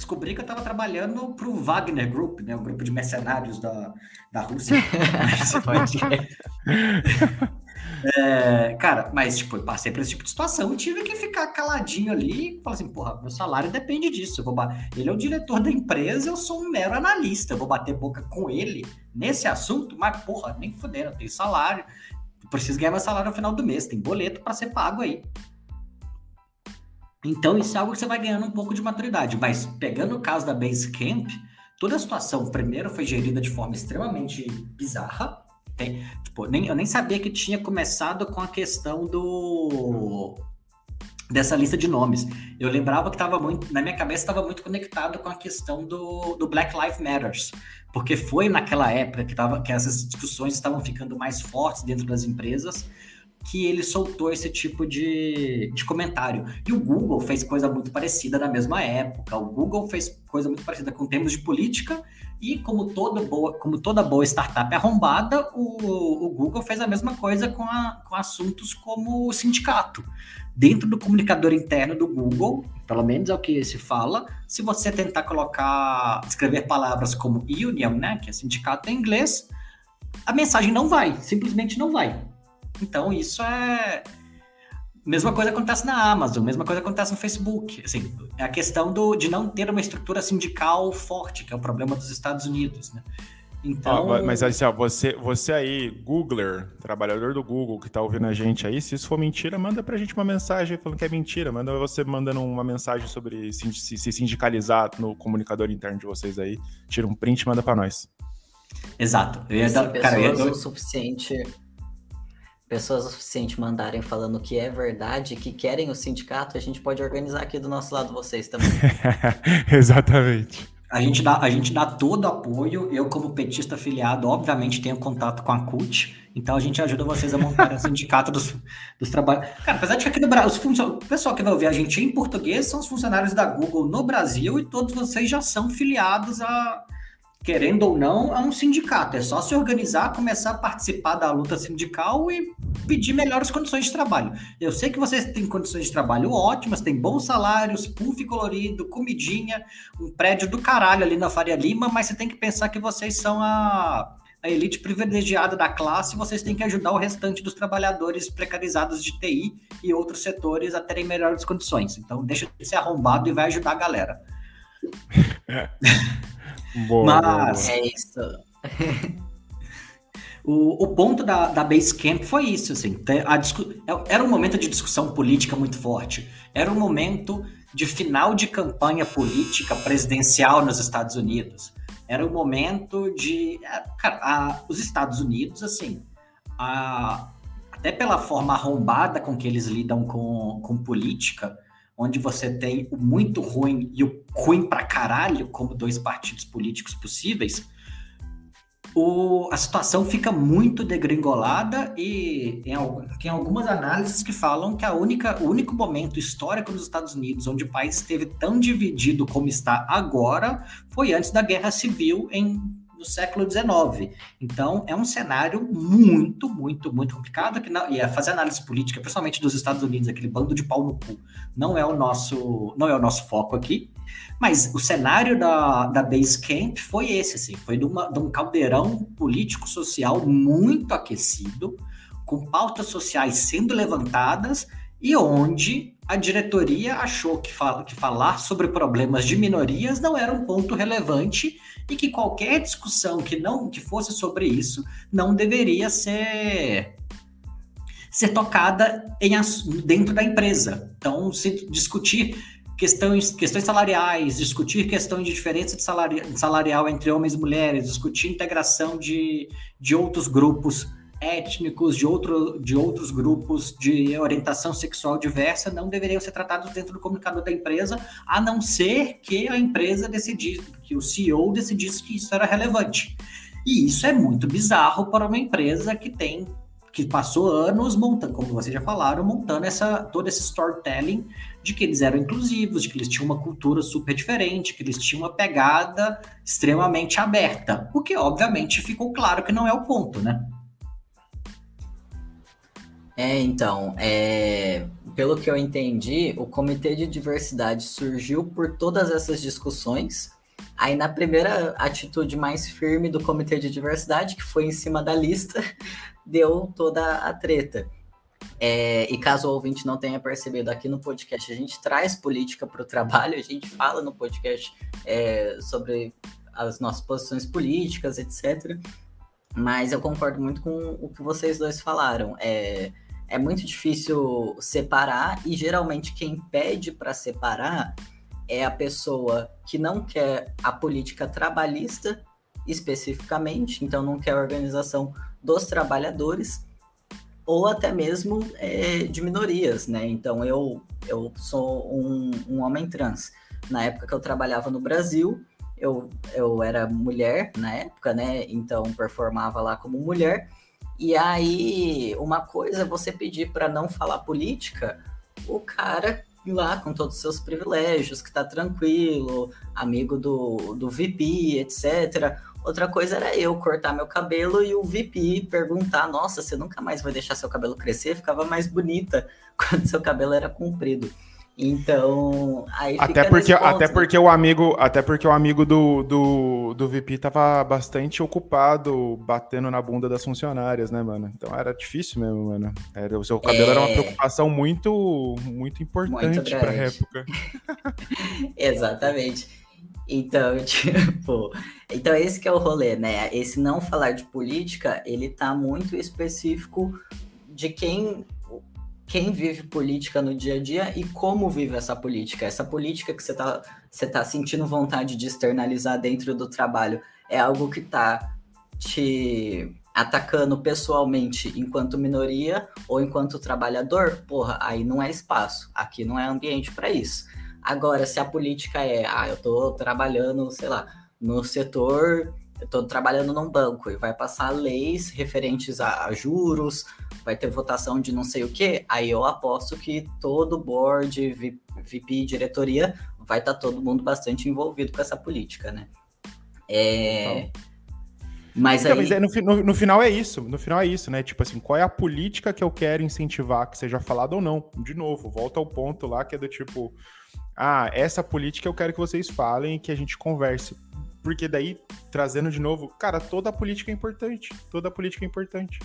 descobri que eu estava trabalhando para o Wagner Group, né, o grupo de mercenários da, da Rússia. [LAUGHS] [LAUGHS] é, cara, mas tipo, eu passei por esse tipo de situação e tive que ficar caladinho ali e falar assim, porra, meu salário depende disso. Eu vou Ele é o diretor da empresa, eu sou um mero analista, eu vou bater boca com ele nesse assunto, mas porra, nem fuder, eu tenho salário, eu preciso ganhar meu salário no final do mês, tem boleto para ser pago aí. Então, isso é algo que você vai ganhando um pouco de maturidade. Mas, pegando o caso da Basecamp, toda a situação, primeiro, foi gerida de forma extremamente bizarra. Okay? Tipo, nem, eu nem sabia que tinha começado com a questão do dessa lista de nomes. Eu lembrava que estava muito, na minha cabeça estava muito conectado com a questão do, do Black Lives Matters, porque foi naquela época que, tava, que essas discussões estavam ficando mais fortes dentro das empresas que ele soltou esse tipo de, de comentário. E o Google fez coisa muito parecida na mesma época. O Google fez coisa muito parecida com termos de política e como toda boa, como toda boa startup arrombada, o, o Google fez a mesma coisa com, a, com assuntos como o sindicato. Dentro do comunicador interno do Google, pelo menos é o que se fala, se você tentar colocar, escrever palavras como union, né, que é sindicato em inglês, a mensagem não vai, simplesmente não vai. Então, isso é. Mesma coisa acontece na Amazon, mesma coisa acontece no Facebook. Assim, é a questão do, de não ter uma estrutura sindical forte, que é o problema dos Estados Unidos, né? Então... Ah, mas assim, ó, você, você aí, Googler, trabalhador do Google que tá ouvindo a gente aí, se isso for mentira, manda pra gente uma mensagem falando que é mentira. Manda você mandando uma mensagem sobre se, se sindicalizar no comunicador interno de vocês aí. Tira um print e manda pra nós. Exato. Eu ia dar, cara, eu ia dar... o suficiente pessoas o suficiente mandarem falando que é verdade, que querem o sindicato, a gente pode organizar aqui do nosso lado vocês também. [LAUGHS] Exatamente. A gente, dá, a gente dá todo apoio. Eu, como petista afiliado, obviamente tenho contato com a CUT, então a gente ajuda vocês a montar o [LAUGHS] sindicato dos, dos trabalhos. Cara, apesar de que aqui no Brasil, o pessoal que vai ouvir a gente em português são os funcionários da Google no Brasil e todos vocês já são filiados a, querendo ou não, é um sindicato. É só se organizar, começar a participar da luta sindical e pedir melhores condições de trabalho. Eu sei que vocês têm condições de trabalho ótimas, têm bons salários, puff colorido, comidinha, um prédio do caralho ali na Faria Lima, mas você tem que pensar que vocês são a, a elite privilegiada da classe e vocês têm que ajudar o restante dos trabalhadores precarizados de TI e outros setores a terem melhores condições. Então, deixa de ser arrombado e vai ajudar a galera. [LAUGHS] Boa, Mas é isso. [LAUGHS] o, o ponto da, da Basecamp foi isso, assim. A discu... É, era um momento de discussão política muito forte. Era um momento de final de campanha política presidencial nos Estados Unidos. Era um momento de. É, cara, a, os Estados Unidos, assim, a, até pela forma arrombada com que eles lidam com, com política, onde você tem o muito ruim e o ruim pra caralho como dois partidos políticos possíveis, o, a situação fica muito degringolada e tem, tem, algumas análises que falam que a única, o único momento histórico nos Estados Unidos onde o país esteve tão dividido como está agora foi antes da Guerra Civil em do século XIX. Então, é um cenário muito, muito, muito complicado, que não, e é fazer análise política, principalmente dos Estados Unidos, aquele bando de pau no cu, não é o nosso, não é o nosso foco aqui. Mas o cenário da, da Basecamp foi esse, assim, foi de, uma, de um caldeirão político-social muito aquecido, com pautas sociais sendo levantadas e onde a diretoria achou que, fala, que falar sobre problemas de minorias não era um ponto relevante e que qualquer discussão que não que fosse sobre isso não deveria ser ser tocada em, dentro da empresa. Então, se discutir questões, questões salariais, discutir questões de diferença de salari, salarial entre homens e mulheres, discutir integração de, de outros grupos étnicos, de, outro, de outros grupos de orientação sexual diversa não deveriam ser tratados dentro do comunicador da empresa, a não ser que a empresa decidisse, que o CEO decidisse que isso era relevante. E isso é muito bizarro para uma empresa que tem que passou anos montando, como vocês já falaram, montando essa todo esse storytelling de que eles eram inclusivos, de que eles tinham uma cultura super diferente, que eles tinham uma pegada extremamente aberta, o que obviamente ficou claro que não é o ponto, né? É, então, é, pelo que eu entendi, o Comitê de Diversidade surgiu por todas essas discussões. Aí, na primeira atitude mais firme do Comitê de Diversidade, que foi em cima da lista, [LAUGHS] deu toda a treta. É, e caso o ouvinte não tenha percebido, aqui no podcast a gente traz política para o trabalho, a gente fala no podcast é, sobre as nossas posições políticas, etc. Mas eu concordo muito com o que vocês dois falaram. É, é muito difícil separar e geralmente quem pede para separar é a pessoa que não quer a política trabalhista especificamente, então não quer a organização dos trabalhadores ou até mesmo é, de minorias, né? Então eu eu sou um, um homem trans. Na época que eu trabalhava no Brasil, eu, eu era mulher na época, né? Então performava lá como mulher e aí, uma coisa é você pedir para não falar política, o cara lá com todos os seus privilégios, que tá tranquilo, amigo do, do VP, etc. Outra coisa era eu cortar meu cabelo e o VP perguntar: Nossa, você nunca mais vai deixar seu cabelo crescer? Ficava mais bonita [LAUGHS] quando seu cabelo era comprido. Então, aí até porque ponto, até né? porque o amigo, até porque o amigo do, do, do VP tava bastante ocupado batendo na bunda das funcionárias, né, mano? Então era difícil mesmo, mano. Era, o seu cabelo é... era uma é. preocupação muito muito importante para época. [LAUGHS] Exatamente. Então, [LAUGHS] tipo, então esse que é o rolê, né? Esse não falar de política, ele tá muito específico de quem quem vive política no dia a dia e como vive essa política. Essa política que você está você tá sentindo vontade de externalizar dentro do trabalho é algo que está te atacando pessoalmente enquanto minoria ou enquanto trabalhador, porra, aí não é espaço. Aqui não é ambiente para isso. Agora, se a política é, ah, eu tô trabalhando, sei lá, no setor eu estou trabalhando num banco e vai passar leis referentes a, a, juros, vai ter votação de não sei o que, aí eu aposto que todo board, VP, diretoria, vai estar tá todo mundo bastante envolvido com essa política, né? É... Então. Mas, então, aí... mas é, no, no, no, final é isso. No final é isso, né? Tipo assim, qual é a política que eu quero incentivar, que seja falada ou não? De novo, volta ao ponto lá que é do tipo, ah, essa política eu quero que vocês falem e que a gente converse. Porque daí, trazendo de novo, cara, toda a política é importante. Toda a política é importante.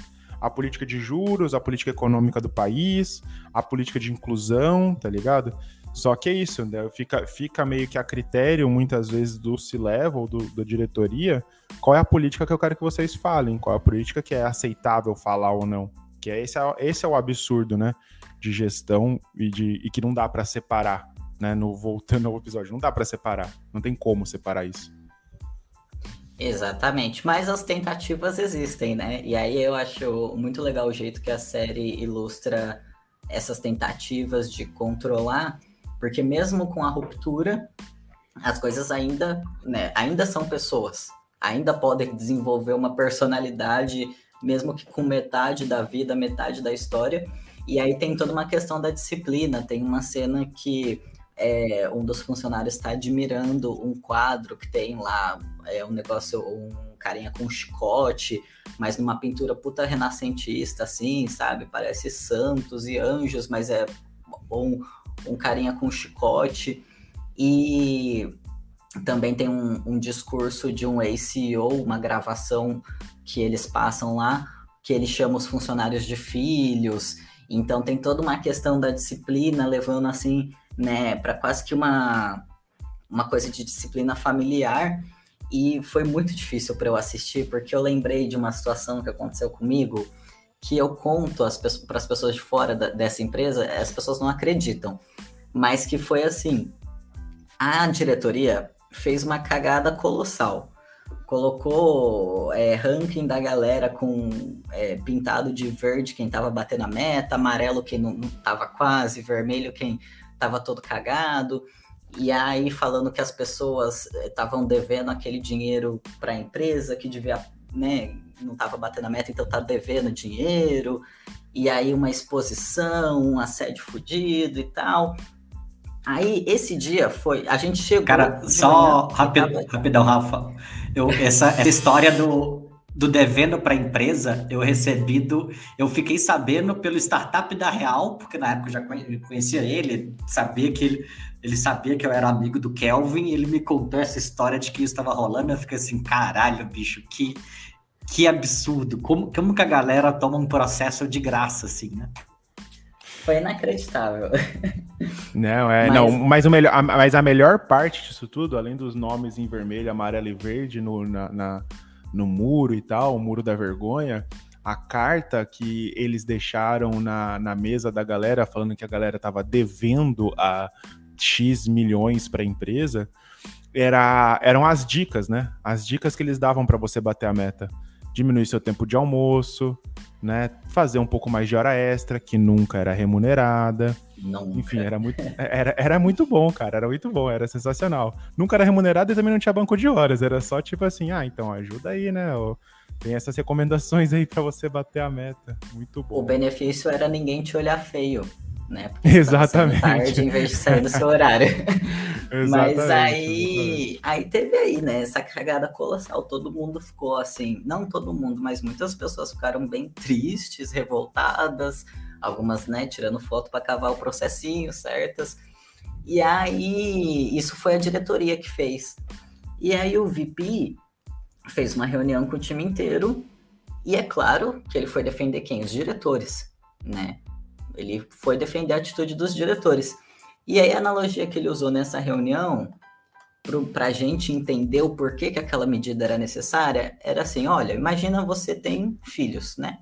A política de juros, a política econômica do país, a política de inclusão, tá ligado? Só que é isso, né? Fica, fica meio que a critério, muitas vezes, do C-Level, do, da diretoria, qual é a política que eu quero que vocês falem, qual é a política que é aceitável falar ou não. Que é esse, é, esse é o absurdo, né? De gestão e, de, e que não dá para separar, né? No, voltando ao episódio, não dá para separar. Não tem como separar isso. Exatamente, mas as tentativas existem, né? E aí eu acho muito legal o jeito que a série ilustra essas tentativas de controlar porque mesmo com a ruptura, as coisas ainda, né, ainda são pessoas, ainda podem desenvolver uma personalidade, mesmo que com metade da vida, metade da história. E aí tem toda uma questão da disciplina. Tem uma cena que é, um dos funcionários está admirando um quadro que tem lá, é um negócio, um carinha com um chicote, mas numa pintura puta renascentista, assim, sabe? Parece santos e anjos, mas é um, um carinha com chicote. E também tem um, um discurso de um ex-CEO, uma gravação que eles passam lá, que ele chama os funcionários de filhos. Então tem toda uma questão da disciplina, levando assim, né, para quase que uma, uma coisa de disciplina familiar. E foi muito difícil para eu assistir, porque eu lembrei de uma situação que aconteceu comigo, que eu conto para as pessoas de fora da, dessa empresa, as pessoas não acreditam mas que foi assim: a diretoria fez uma cagada colossal. Colocou é, ranking da galera com é, pintado de verde quem tava batendo a meta, amarelo quem não, não tava quase, vermelho quem tava todo cagado. E aí falando que as pessoas estavam é, devendo aquele dinheiro para a empresa que devia, né, não estava batendo a meta, então tá devendo dinheiro. E aí uma exposição, um assédio fudido e tal. Aí, esse dia foi. A gente chegou. Cara, só rapid, tava... rapidão, Rafa. Eu, essa, essa história do, do devendo para a empresa, eu recebi do. Eu fiquei sabendo pelo startup da Real, porque na época eu já conhecia ele, sabia que ele, ele sabia que eu era amigo do Kelvin, e ele me contou essa história de que isso estava rolando. Eu fiquei assim, caralho, bicho, que, que absurdo. Como, como que a galera toma um processo de graça, assim, né? Foi inacreditável. [LAUGHS] Não, é, mas... não, mas, o melhor, a, mas a melhor parte disso tudo, além dos nomes em vermelho, amarelo e verde no, na, na, no muro e tal, o muro da vergonha, a carta que eles deixaram na, na mesa da galera, falando que a galera tava devendo a X milhões para a empresa, era, eram as dicas, né? As dicas que eles davam para você bater a meta. Diminuir seu tempo de almoço, né? Fazer um pouco mais de hora extra, que nunca era remunerada. Nunca. Enfim, era muito, era, era muito bom, cara. Era muito bom, era sensacional. Nunca era remunerado e também não tinha banco de horas. Era só tipo assim, ah, então ajuda aí, né? Tem essas recomendações aí para você bater a meta. Muito bom. O benefício era ninguém te olhar feio né? Porque Exatamente. Tarde em vez de sair do seu horário. [LAUGHS] Mas aí, aí teve aí, né? Essa cagada colossal. Todo mundo ficou assim, não todo mundo, mas muitas pessoas ficaram bem tristes, revoltadas, algumas, né, tirando foto para cavar o processinho, certas. E aí, isso foi a diretoria que fez. E aí o VP fez uma reunião com o time inteiro. E é claro que ele foi defender quem? Os diretores, né? Ele foi defender a atitude dos diretores. E aí a analogia que ele usou nessa reunião, para a gente entender o porquê que aquela medida era necessária, era assim: olha, imagina você tem filhos, né?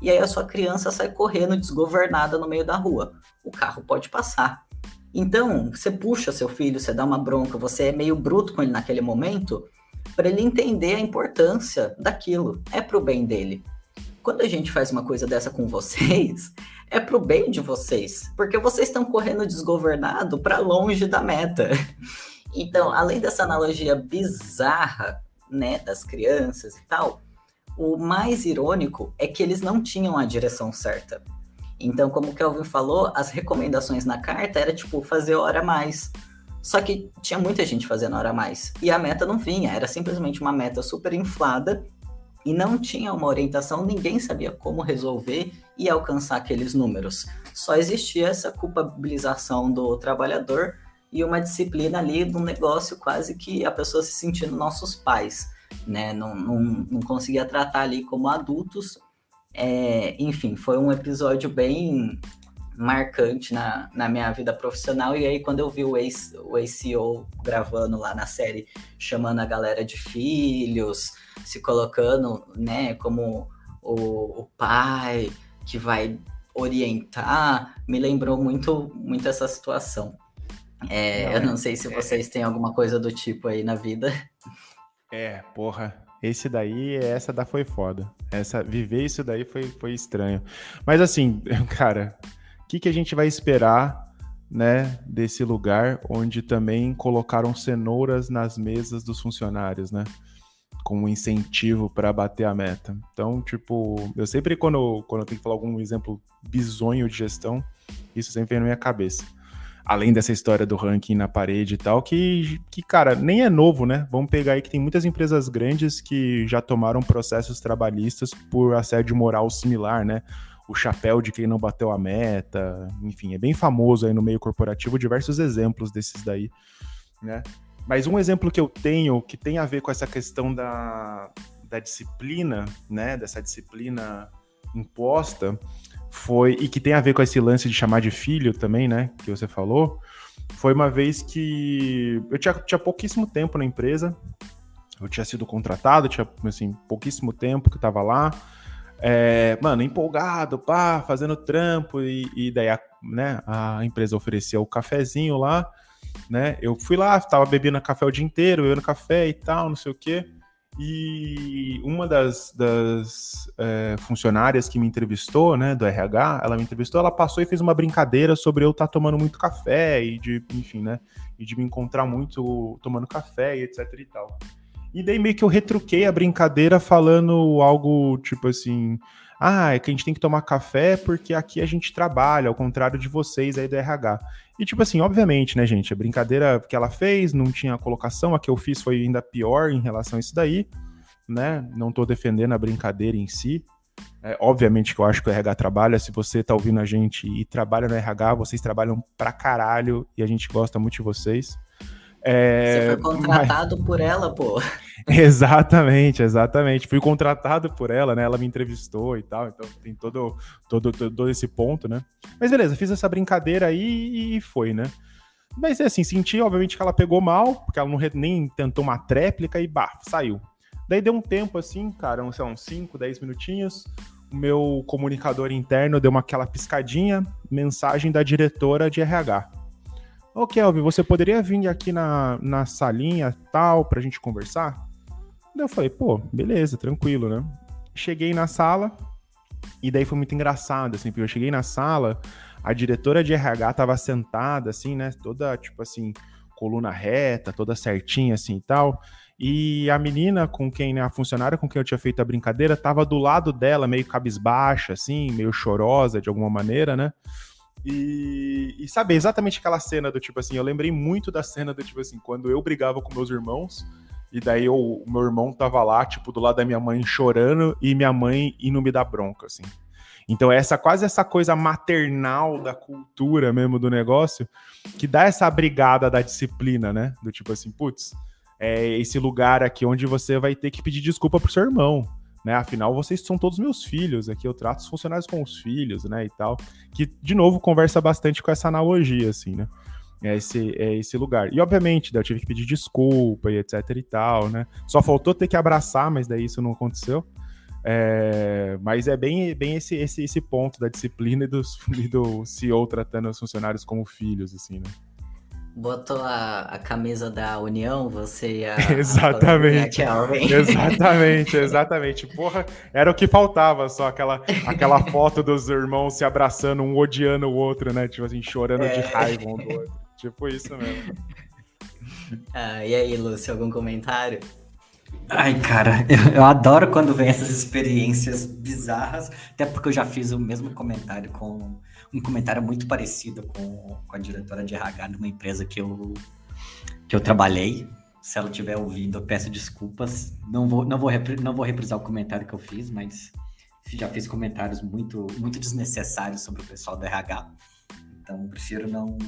E aí a sua criança sai correndo desgovernada no meio da rua. O carro pode passar. Então, você puxa seu filho, você dá uma bronca, você é meio bruto com ele naquele momento, para ele entender a importância daquilo. É pro bem dele. Quando a gente faz uma coisa dessa com vocês, é pro bem de vocês, porque vocês estão correndo desgovernado para longe da meta. Então, além dessa analogia bizarra, né, das crianças e tal, o mais irônico é que eles não tinham a direção certa. Então, como o Kelvin falou, as recomendações na carta era tipo fazer hora a mais, Só que tinha muita gente fazendo hora a mais. E a meta não vinha, era simplesmente uma meta super inflada e não tinha uma orientação, ninguém sabia como resolver e alcançar aqueles números. Só existia essa culpabilização do trabalhador e uma disciplina ali do negócio quase que a pessoa se sentindo nossos pais, né? Não, não, não conseguia tratar ali como adultos. É, enfim, foi um episódio bem marcante na, na minha vida profissional. E aí, quando eu vi o ACO gravando lá na série, chamando a galera de filhos, se colocando, né, como o, o pai que vai orientar, me lembrou muito, muito essa situação. É, não, eu não sei se é, vocês têm alguma coisa do tipo aí na vida. É, porra. Esse daí, essa da foi foda. Essa, viver isso daí foi, foi estranho. Mas assim, [LAUGHS] cara, o que, que a gente vai esperar, né, desse lugar onde também colocaram cenouras nas mesas dos funcionários, né? como incentivo para bater a meta. Então, tipo, eu sempre quando, quando eu tenho que falar algum exemplo bizonho de gestão, isso sempre vem na minha cabeça. Além dessa história do ranking na parede e tal, que, que, cara, nem é novo, né? Vamos pegar aí que tem muitas empresas grandes que já tomaram processos trabalhistas por assédio moral similar, né? O chapéu de quem não bateu a meta, enfim, é bem famoso aí no meio corporativo, diversos exemplos desses daí, né? Mas um exemplo que eu tenho que tem a ver com essa questão da, da disciplina, né? Dessa disciplina imposta, foi e que tem a ver com esse lance de chamar de filho também, né? Que você falou. Foi uma vez que eu tinha, tinha pouquíssimo tempo na empresa, eu tinha sido contratado, tinha assim, pouquíssimo tempo que eu tava lá. É, mano, empolgado, pá, fazendo trampo, e, e daí a, né, a empresa ofereceu o cafezinho lá né? Eu fui lá, tava bebendo café o dia inteiro, bebendo café e tal, não sei o quê. E uma das, das é, funcionárias que me entrevistou, né, do RH, ela me entrevistou, ela passou e fez uma brincadeira sobre eu estar tá tomando muito café e de, enfim, né, e de me encontrar muito tomando café e etc e tal. E daí meio que eu retruquei a brincadeira falando algo tipo assim, ah, é que a gente tem que tomar café porque aqui a gente trabalha, ao contrário de vocês aí do RH. E, tipo assim, obviamente, né, gente, a brincadeira que ela fez não tinha colocação, a que eu fiz foi ainda pior em relação a isso daí, né? Não tô defendendo a brincadeira em si. É, obviamente que eu acho que o RH trabalha. Se você tá ouvindo a gente e trabalha no RH, vocês trabalham pra caralho e a gente gosta muito de vocês. É, Você foi contratado mas... por ela, pô. [LAUGHS] Exatamente, exatamente. Fui contratado por ela, né? Ela me entrevistou e tal, então tem todo, todo, todo esse ponto, né? Mas beleza, fiz essa brincadeira aí e foi, né? Mas assim, senti, obviamente, que ela pegou mal, porque ela não nem tentou uma tréplica e bah, saiu. Daí deu um tempo assim, cara, uns 5, 10 minutinhos. O meu comunicador interno deu uma aquela piscadinha, mensagem da diretora de RH. Ô, Kelvin, você poderia vir aqui na, na salinha tal pra gente conversar? Daí eu falei, pô, beleza, tranquilo, né? Cheguei na sala e daí foi muito engraçado, assim, porque eu cheguei na sala, a diretora de RH tava sentada, assim, né? Toda, tipo assim, coluna reta, toda certinha, assim e tal. E a menina com quem, né, a funcionária com quem eu tinha feito a brincadeira, tava do lado dela, meio cabisbaixa, assim, meio chorosa de alguma maneira, né? E, e saber exatamente aquela cena do tipo assim, eu lembrei muito da cena do tipo assim, quando eu brigava com meus irmãos, e daí eu, o meu irmão tava lá, tipo, do lado da minha mãe chorando, e minha mãe indo me dar bronca, assim. Então, essa quase essa coisa maternal da cultura mesmo do negócio, que dá essa brigada da disciplina, né? Do tipo assim, putz, é esse lugar aqui onde você vai ter que pedir desculpa pro seu irmão né? Afinal, vocês são todos meus filhos, aqui eu trato os funcionários como os filhos, né, e tal. Que, de novo, conversa bastante com essa analogia, assim, né? É esse, é esse lugar. E, obviamente, eu tive que pedir desculpa e etc e tal, né? Só faltou ter que abraçar, mas daí isso não aconteceu. É, mas é bem, bem esse, esse, esse ponto da disciplina e, dos, [LAUGHS] e do CEO tratando os funcionários como filhos, assim, né? Botou a, a camisa da União, você e a. [LAUGHS] exatamente. A exatamente, exatamente. Porra, era o que faltava, só aquela, aquela [LAUGHS] foto dos irmãos se abraçando, um odiando o outro, né? Tipo assim, chorando é... de raiva um do outro. Tipo isso mesmo. [LAUGHS] Ah, e aí, Lúcio, algum comentário? Ai, cara, eu, eu, adoro quando vem essas experiências bizarras, até porque eu já fiz o mesmo comentário com um comentário muito parecido com, com a diretora de RH de uma empresa que eu, que eu trabalhei. Se ela estiver ouvindo, eu peço desculpas. Não vou, não vou, não vou reprisar o comentário que eu fiz, mas já fiz comentários muito, muito desnecessários sobre o pessoal do RH. Então, prefiro não,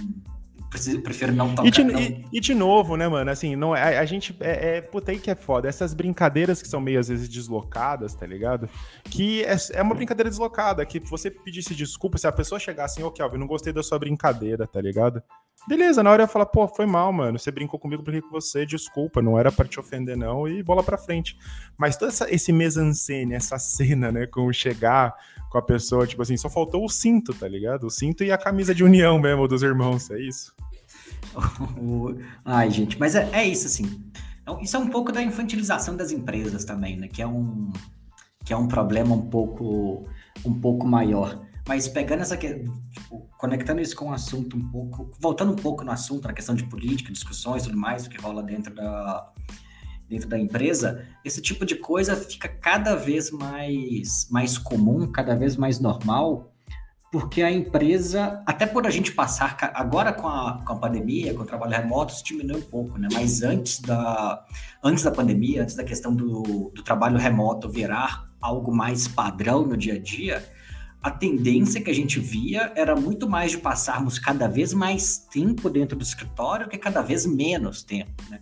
prefiro não tocar. E de, não... E, e, de novo, né, mano? Assim, não, a, a gente. É, é, puta aí que é foda. Essas brincadeiras que são meio às vezes deslocadas, tá ligado? Que é, é uma brincadeira deslocada. Que você pedisse desculpa, se a pessoa chegar assim, ô oh, Kelvin, não gostei da sua brincadeira, tá ligado? Beleza, na hora eu falar, pô, foi mal, mano. Você brincou comigo, brinquei com você, desculpa, não era para te ofender, não, e bola pra frente. Mas todo essa, esse mesancene, essa cena, né, com chegar com a pessoa, tipo assim, só faltou o cinto, tá ligado? O cinto e a camisa de união mesmo dos irmãos, é isso. [LAUGHS] Ai, gente, mas é, é isso, assim. Então, isso é um pouco da infantilização das empresas também, né? Que é um, que é um problema um pouco, um pouco maior. Mas pegando essa tipo, conectando isso com o assunto um pouco, voltando um pouco no assunto, na questão de política, discussões e tudo mais, o que rola dentro da, dentro da empresa, esse tipo de coisa fica cada vez mais, mais comum, cada vez mais normal, porque a empresa, até por a gente passar, agora com a, com a pandemia, com o trabalho remoto, isso diminuiu um pouco, né? Mas antes da, antes da pandemia, antes da questão do, do trabalho remoto virar algo mais padrão no dia a dia, a tendência que a gente via era muito mais de passarmos cada vez mais tempo dentro do escritório que cada vez menos tempo, né?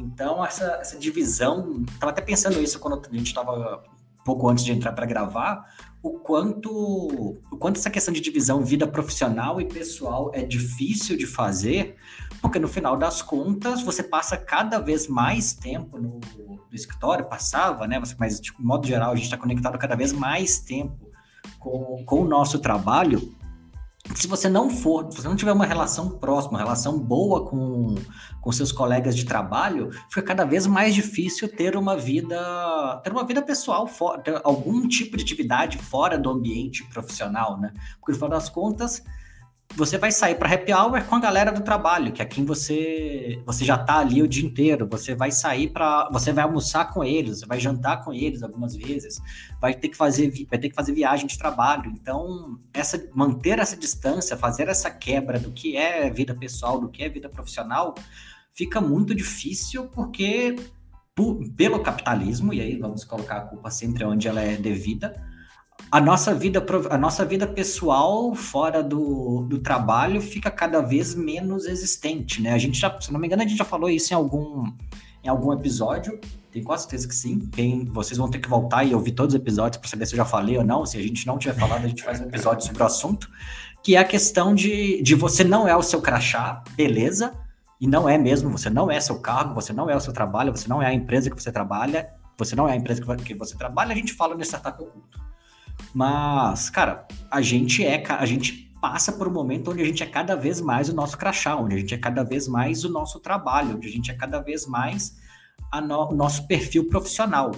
Então, essa, essa divisão, estava até pensando isso quando a gente estava pouco antes de entrar para gravar, o quanto, o quanto essa questão de divisão vida profissional e pessoal é difícil de fazer, porque no final das contas você passa cada vez mais tempo no, no escritório, passava, né? Mas, de modo geral, a gente está conectado cada vez mais tempo com, com o nosso trabalho se você não for, se você não tiver uma relação próxima, uma relação boa com, com seus colegas de trabalho, fica cada vez mais difícil ter uma vida, ter uma vida pessoal, ter algum tipo de atividade fora do ambiente profissional, né? Porque no final das contas, você vai sair para happy hour com a galera do trabalho, que é quem você você já tá ali o dia inteiro. Você vai sair para, você vai almoçar com eles, vai jantar com eles algumas vezes, vai ter que fazer vai ter que fazer viagem de trabalho. Então, essa manter essa distância, fazer essa quebra do que é vida pessoal, do que é vida profissional, fica muito difícil porque por, pelo capitalismo, e aí vamos colocar a culpa sempre onde ela é devida, a nossa vida, a nossa vida pessoal fora do, do trabalho fica cada vez menos existente, né? A gente já, se não me engano, a gente já falou isso em algum, em algum episódio. Tenho quase certeza que sim. Tem, vocês vão ter que voltar e ouvir todos os episódios para saber se eu já falei ou não. Se a gente não tiver falado, a gente faz um episódio sobre o assunto. Que é a questão de, de você não é o seu crachá, beleza? E não é mesmo, você não é seu cargo, você não é o seu trabalho, você não é a empresa que você trabalha, você não é a empresa que você trabalha, a gente fala no Startup Oculto. Mas, cara, a gente é, a gente passa por um momento onde a gente é cada vez mais o nosso crachá, onde a gente é cada vez mais o nosso trabalho, onde a gente é cada vez mais no, o nosso perfil profissional.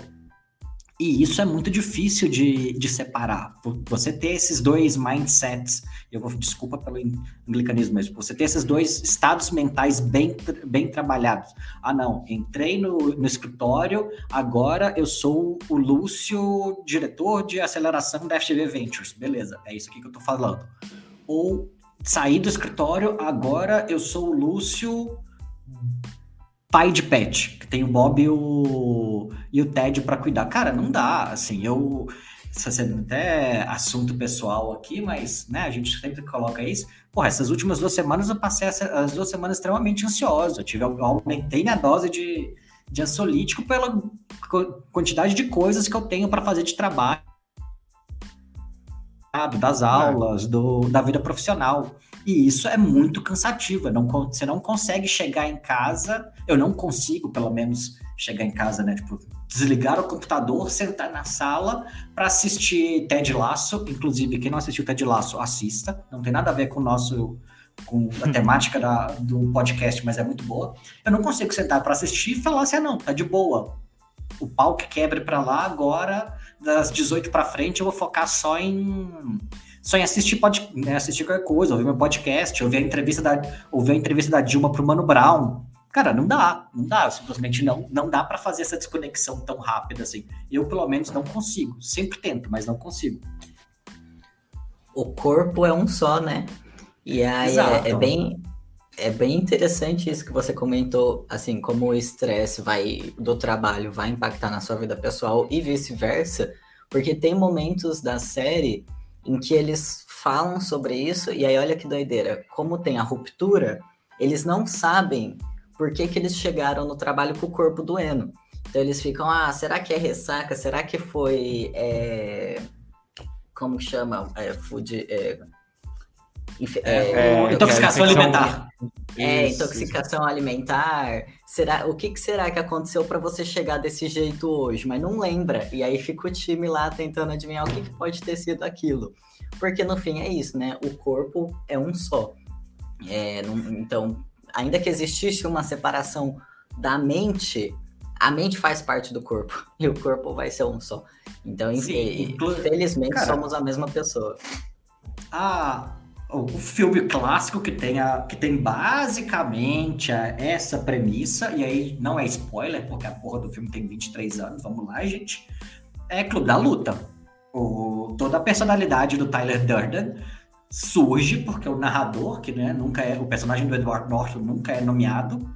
E isso é muito difícil de, de separar. Você ter esses dois mindsets, eu vou, desculpa pelo anglicanismo, mas você ter esses dois estados mentais bem, bem trabalhados. Ah, não, entrei no, no escritório, agora eu sou o Lúcio, diretor de aceleração da FGV Ventures. Beleza, é isso aqui que eu tô falando. Ou saí do escritório, agora eu sou o Lúcio pai de pet, que tem o Bob e o, e o Ted para cuidar. Cara, não dá, assim, eu isso é até assunto pessoal aqui, mas né, a gente sempre coloca isso. Porra, essas últimas duas semanas eu passei as duas semanas extremamente ansioso. Eu, tive, eu aumentei minha dose de, de ansiolítico pela quantidade de coisas que eu tenho para fazer de trabalho, das aulas, do, da vida profissional. E isso é muito cansativo. Não, você não consegue chegar em casa. Eu não consigo, pelo menos, chegar em casa, né? Tipo, desligar o computador, sentar na sala para assistir Ted Lasso. Inclusive, quem não assistiu Ted Lasso, assista. Não tem nada a ver com o nosso com a temática da, do podcast, mas é muito boa. Eu não consigo sentar para assistir e falar assim: ah, não, tá de boa. O pau que quebre para lá, agora, das 18 para frente, eu vou focar só em só em assistir, pod, né, assistir qualquer coisa, ouvir meu podcast, ouvir a entrevista da, ouvir a entrevista da Dilma pro Mano Brown. Cara, não dá, não dá, simplesmente não, não dá para fazer essa desconexão tão rápida assim. Eu, pelo menos, não consigo. Sempre tento, mas não consigo. O corpo é um só, né? E aí é, é, bem é bem interessante isso que você comentou, assim, como o estresse vai do trabalho vai impactar na sua vida pessoal e vice-versa, porque tem momentos da série em que eles falam sobre isso e aí olha que doideira, como tem a ruptura, eles não sabem por que, que eles chegaram no trabalho com o corpo doendo. Então eles ficam, ah, será que é ressaca? Será que foi é... como chama? É, food, é, é, é, intoxicação alimentar. É, intoxicação alimentar. Será, o que, que será que aconteceu para você chegar desse jeito hoje? Mas não lembra. E aí fica o time lá tentando adivinhar o que, que pode ter sido aquilo. Porque no fim é isso, né? O corpo é um só. É, não, então, ainda que existisse uma separação da mente, a mente faz parte do corpo [LAUGHS] e o corpo vai ser um só. Então, Sim, infelizmente, cara, somos a mesma pessoa. Ah, o filme clássico que tem, a, que tem basicamente a, essa premissa, e aí não é spoiler, porque a porra do filme tem 23 anos, vamos lá, gente. É Clube da Luta. O, toda a personalidade do Tyler Durden surge porque o narrador, que né, nunca é o personagem do Edward Norton nunca é nomeado,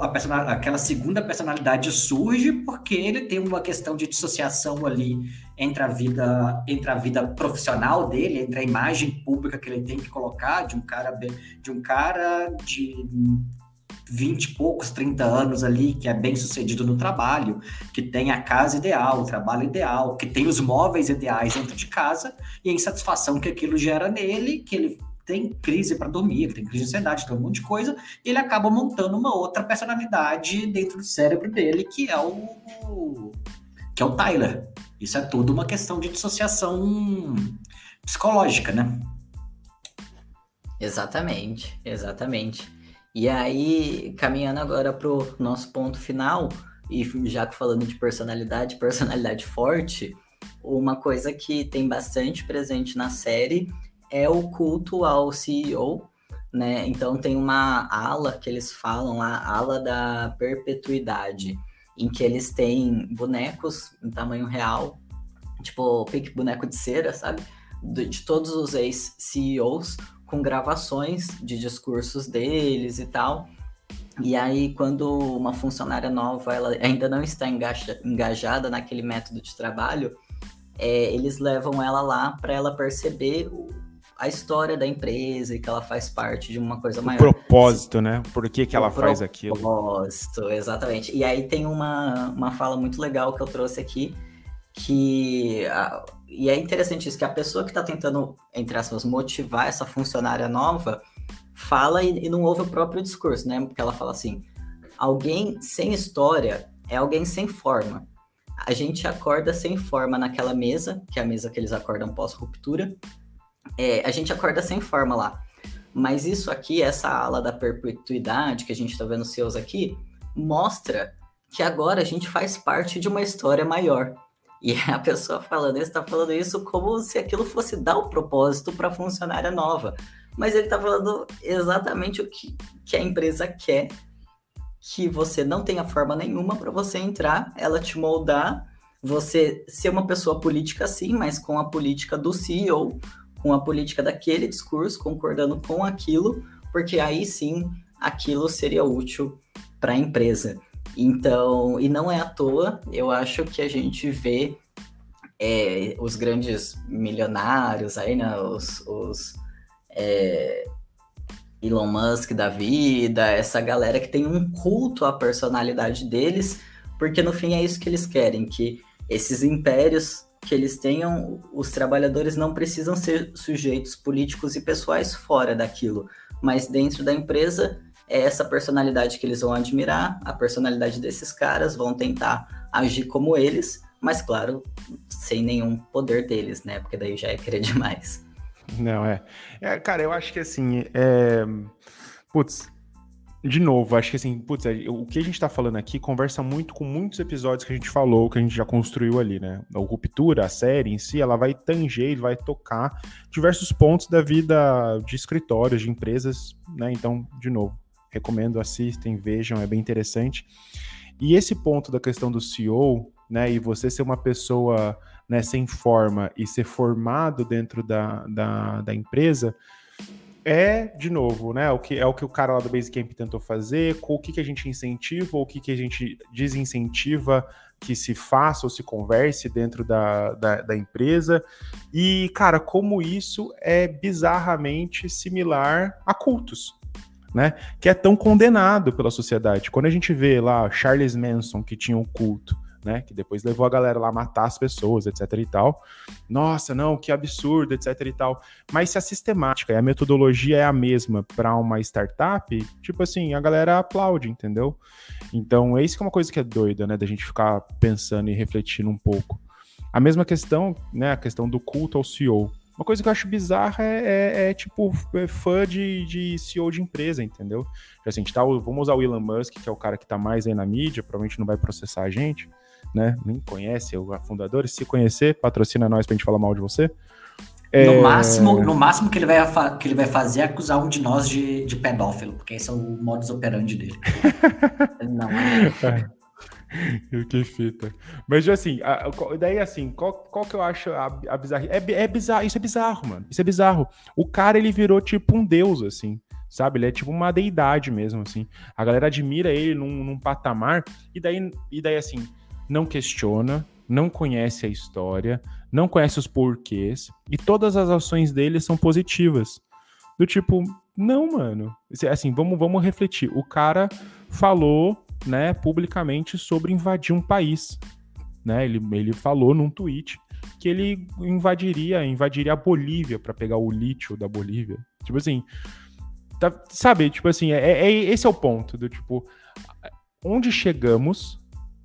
a personal, aquela segunda personalidade surge porque ele tem uma questão de dissociação ali entre a vida entre a vida profissional dele, entre a imagem pública que ele tem que colocar de um cara de um cara de 20 e poucos, 30 anos ali, que é bem sucedido no trabalho, que tem a casa ideal, o trabalho ideal, que tem os móveis ideais dentro de casa, e a insatisfação que aquilo gera nele, que ele tem crise para dormir, tem crise de ansiedade, tem um monte de coisa, e ele acaba montando uma outra personalidade dentro do cérebro dele, que é o que é o Tyler. Isso é tudo uma questão de dissociação psicológica, né? Exatamente, exatamente. E aí, caminhando agora para o nosso ponto final, e já falando de personalidade, personalidade forte, uma coisa que tem bastante presente na série é o culto ao CEO, né? Então tem uma ala que eles falam, a ala da perpetuidade, em que eles têm bonecos em tamanho real, tipo pique boneco de cera, sabe? De, de todos os ex-CEOs, com gravações de discursos deles e tal. E aí, quando uma funcionária nova ela ainda não está engaja, engajada naquele método de trabalho, é, eles levam ela lá para ela perceber a história da empresa e que ela faz parte de uma coisa o maior. propósito, né? Por que, que ela faz aquilo? Propósito, exatamente. E aí tem uma, uma fala muito legal que eu trouxe aqui, que. A, e é interessante isso, que a pessoa que está tentando, entre aspas, motivar essa funcionária nova, fala e, e não ouve o próprio discurso, né? Porque ela fala assim: alguém sem história é alguém sem forma. A gente acorda sem forma naquela mesa, que é a mesa que eles acordam pós-ruptura, é, a gente acorda sem forma lá. Mas isso aqui, essa ala da perpetuidade que a gente está vendo seus aqui, mostra que agora a gente faz parte de uma história maior. E [LAUGHS] a pessoa falando isso, está falando isso como se aquilo fosse dar o propósito para a funcionária nova. Mas ele está falando exatamente o que, que a empresa quer, que você não tenha forma nenhuma para você entrar, ela te moldar, você ser uma pessoa política sim, mas com a política do CEO, com a política daquele discurso, concordando com aquilo, porque aí sim aquilo seria útil para a empresa. Então, e não é à toa, eu acho que a gente vê é, os grandes milionários aí, né, os, os é, Elon Musk da vida, essa galera que tem um culto à personalidade deles, porque no fim é isso que eles querem, que esses impérios que eles tenham, os trabalhadores não precisam ser sujeitos políticos e pessoais fora daquilo, mas dentro da empresa é essa personalidade que eles vão admirar, a personalidade desses caras, vão tentar agir como eles, mas claro, sem nenhum poder deles, né? Porque daí já é querer demais. Não, é. é cara, eu acho que assim, é... putz, de novo, acho que assim, putz, é, o que a gente tá falando aqui conversa muito com muitos episódios que a gente falou, que a gente já construiu ali, né? A Ruptura, a série em si, ela vai tanger, vai tocar diversos pontos da vida de escritórios, de empresas, né? Então, de novo, recomendo, assistem, vejam, é bem interessante. E esse ponto da questão do CEO, né? E você ser uma pessoa né, sem forma e ser formado dentro da, da, da empresa é, de novo, né? O que é o que o cara lá do Basecamp tentou fazer, o que, que a gente incentiva, ou o que, que a gente desincentiva que se faça ou se converse dentro da, da, da, empresa. E, cara, como isso é bizarramente similar a cultos, né? Que é tão condenado pela sociedade. Quando a gente vê lá Charles Manson, que tinha um culto, né? Que depois levou a galera lá a matar as pessoas, etc e tal. Nossa, não, que absurdo, etc e tal. Mas se a sistemática e a metodologia é a mesma para uma startup, tipo assim, a galera aplaude, entendeu? Então, é isso que é uma coisa que é doida, né? Da gente ficar pensando e refletindo um pouco. A mesma questão, né? A questão do culto ao CEO. Uma coisa que eu acho bizarra é, é, é tipo é fã de, de CEO de empresa, entendeu? Tipo assim, tá, vamos usar o Elon Musk, que é o cara que tá mais aí na mídia, provavelmente não vai processar a gente né? Nem conhece o fundador. Se conhecer, patrocina nós pra gente falar mal de você. No, é... máximo, no máximo que ele, vai, que ele vai fazer é acusar um de nós de, de pedófilo, porque esse é o modus operandi dele. [LAUGHS] Não é. que fita. Mas assim, a, daí assim, qual, qual que eu acho a, a bizarra? É, é bizarro, isso é bizarro, mano. Isso é bizarro. O cara, ele virou tipo um deus, assim sabe? Ele é tipo uma deidade mesmo, assim. A galera admira ele num, num patamar, e daí, e daí assim, não questiona, não conhece a história, não conhece os porquês, e todas as ações dele são positivas. Do tipo, não, mano. Assim, vamos, vamos refletir. O cara falou, né, publicamente sobre invadir um país. Né? Ele, ele falou num tweet que ele invadiria, invadiria a Bolívia para pegar o lítio da Bolívia. Tipo assim, tá, sabe? Tipo assim, é, é, esse é o ponto do tipo, onde chegamos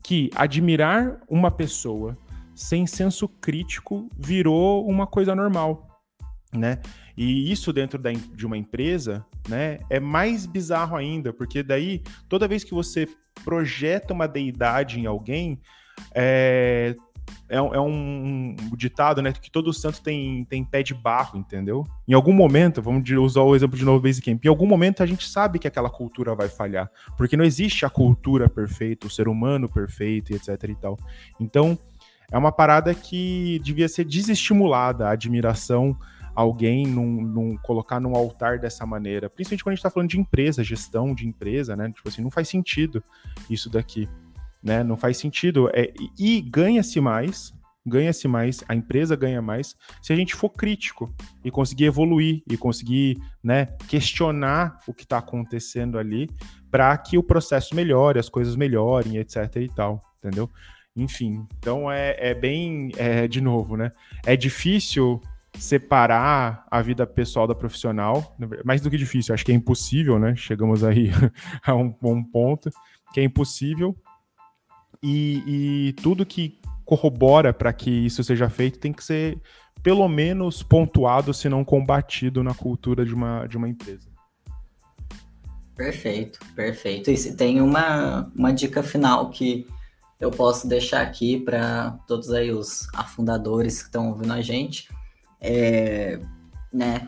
que admirar uma pessoa sem senso crítico virou uma coisa normal, né? E isso dentro da, de uma empresa, né, é mais bizarro ainda, porque daí toda vez que você projeta uma deidade em alguém, é, é, é um, ditado, né? Que todo santo tem, tem pé de barro, entendeu? Em algum momento, vamos usar o exemplo de novo Basecamp, em algum momento a gente sabe que aquela cultura vai falhar, porque não existe a cultura perfeita, o ser humano perfeito, etc e tal. Então, é uma parada que devia ser desestimulada, a admiração alguém num, num, colocar num altar dessa maneira. Principalmente quando a gente está falando de empresa, gestão de empresa, né? Tipo assim, não faz sentido isso daqui né? Não faz sentido. É, e ganha-se mais, ganha-se mais, a empresa ganha mais se a gente for crítico e conseguir evoluir e conseguir, né, questionar o que está acontecendo ali para que o processo melhore, as coisas melhorem, etc e tal, entendeu? Enfim, então é, é bem, é, de novo, né? É difícil separar a vida pessoal da profissional, mais do que difícil, acho que é impossível, né? Chegamos aí [LAUGHS] a um, um ponto que é impossível, e, e tudo que corrobora para que isso seja feito tem que ser pelo menos pontuado, se não combatido na cultura de uma, de uma empresa. Perfeito, perfeito. E tem uma, uma dica final que eu posso deixar aqui para todos aí os afundadores que estão ouvindo a gente, é, né,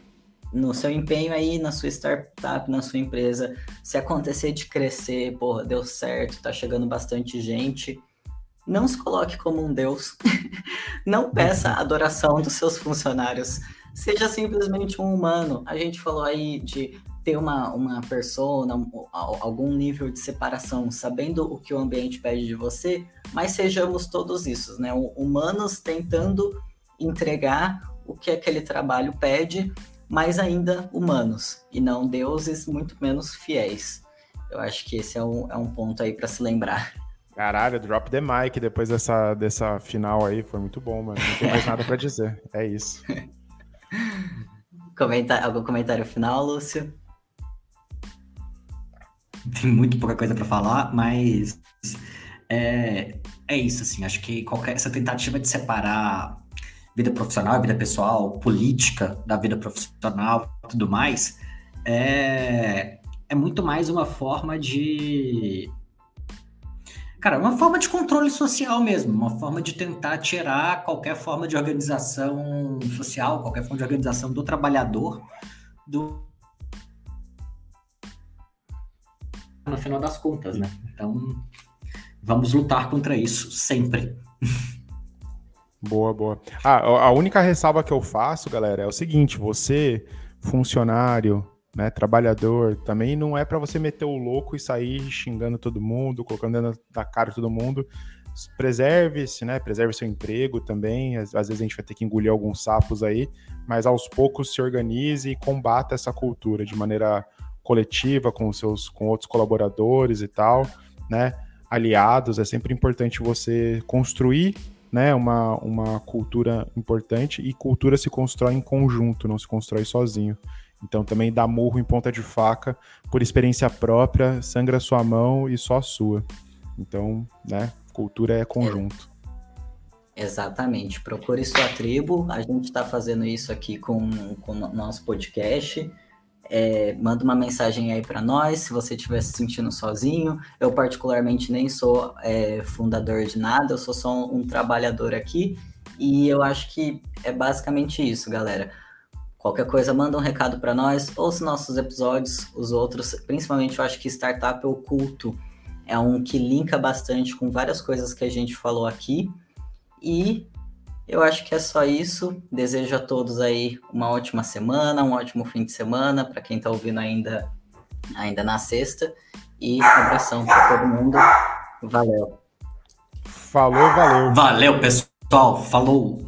no seu empenho aí, na sua startup, na sua empresa, se acontecer de crescer, porra, deu certo, tá chegando bastante gente, não se coloque como um deus, [LAUGHS] não peça adoração dos seus funcionários, seja simplesmente um humano. A gente falou aí de ter uma, uma persona, algum nível de separação, sabendo o que o ambiente pede de você, mas sejamos todos isso, né? Humanos tentando entregar o que aquele trabalho pede mas ainda humanos, e não deuses muito menos fiéis. Eu acho que esse é um, é um ponto aí para se lembrar. Caralho, drop the mic depois dessa, dessa final aí, foi muito bom, mano. Não tem mais nada para dizer, é isso. Comentar, algum comentário final, Lúcio? Tem muito pouca coisa para falar, mas é, é isso, assim, acho que qualquer essa tentativa de separar vida profissional, vida pessoal, política da vida profissional, tudo mais, é, é muito mais uma forma de cara, uma forma de controle social mesmo, uma forma de tentar tirar qualquer forma de organização social, qualquer forma de organização do trabalhador do no final das contas, né? Então, vamos lutar contra isso sempre. [LAUGHS] Boa, boa. Ah, a única ressalva que eu faço, galera, é o seguinte: você funcionário, né, trabalhador, também não é para você meter o louco e sair xingando todo mundo, colocando dentro da cara todo mundo. Preserve-se, né? Preserve seu emprego também. Às, às, vezes a gente vai ter que engolir alguns sapos aí, mas aos poucos se organize e combata essa cultura de maneira coletiva com seus com outros colaboradores e tal, né? Aliados, é sempre importante você construir né, uma, uma cultura importante e cultura se constrói em conjunto, não se constrói sozinho. Então também dá murro em ponta de faca, por experiência própria, sangra sua mão e só a sua. Então, né, cultura é conjunto. Exatamente. Procure sua tribo. A gente está fazendo isso aqui com o nosso podcast. É, manda uma mensagem aí para nós se você estiver se sentindo sozinho. Eu, particularmente, nem sou é, fundador de nada, eu sou só um, um trabalhador aqui. E eu acho que é basicamente isso, galera. Qualquer coisa, manda um recado para nós, ouça nossos episódios, os outros, principalmente eu acho que Startup Oculto é um que linka bastante com várias coisas que a gente falou aqui. E eu acho que é só isso. Desejo a todos aí uma ótima semana, um ótimo fim de semana, para quem está ouvindo ainda, ainda na sexta. E abração para todo mundo. Valeu. Falou, valeu. Valeu, pessoal. Falou.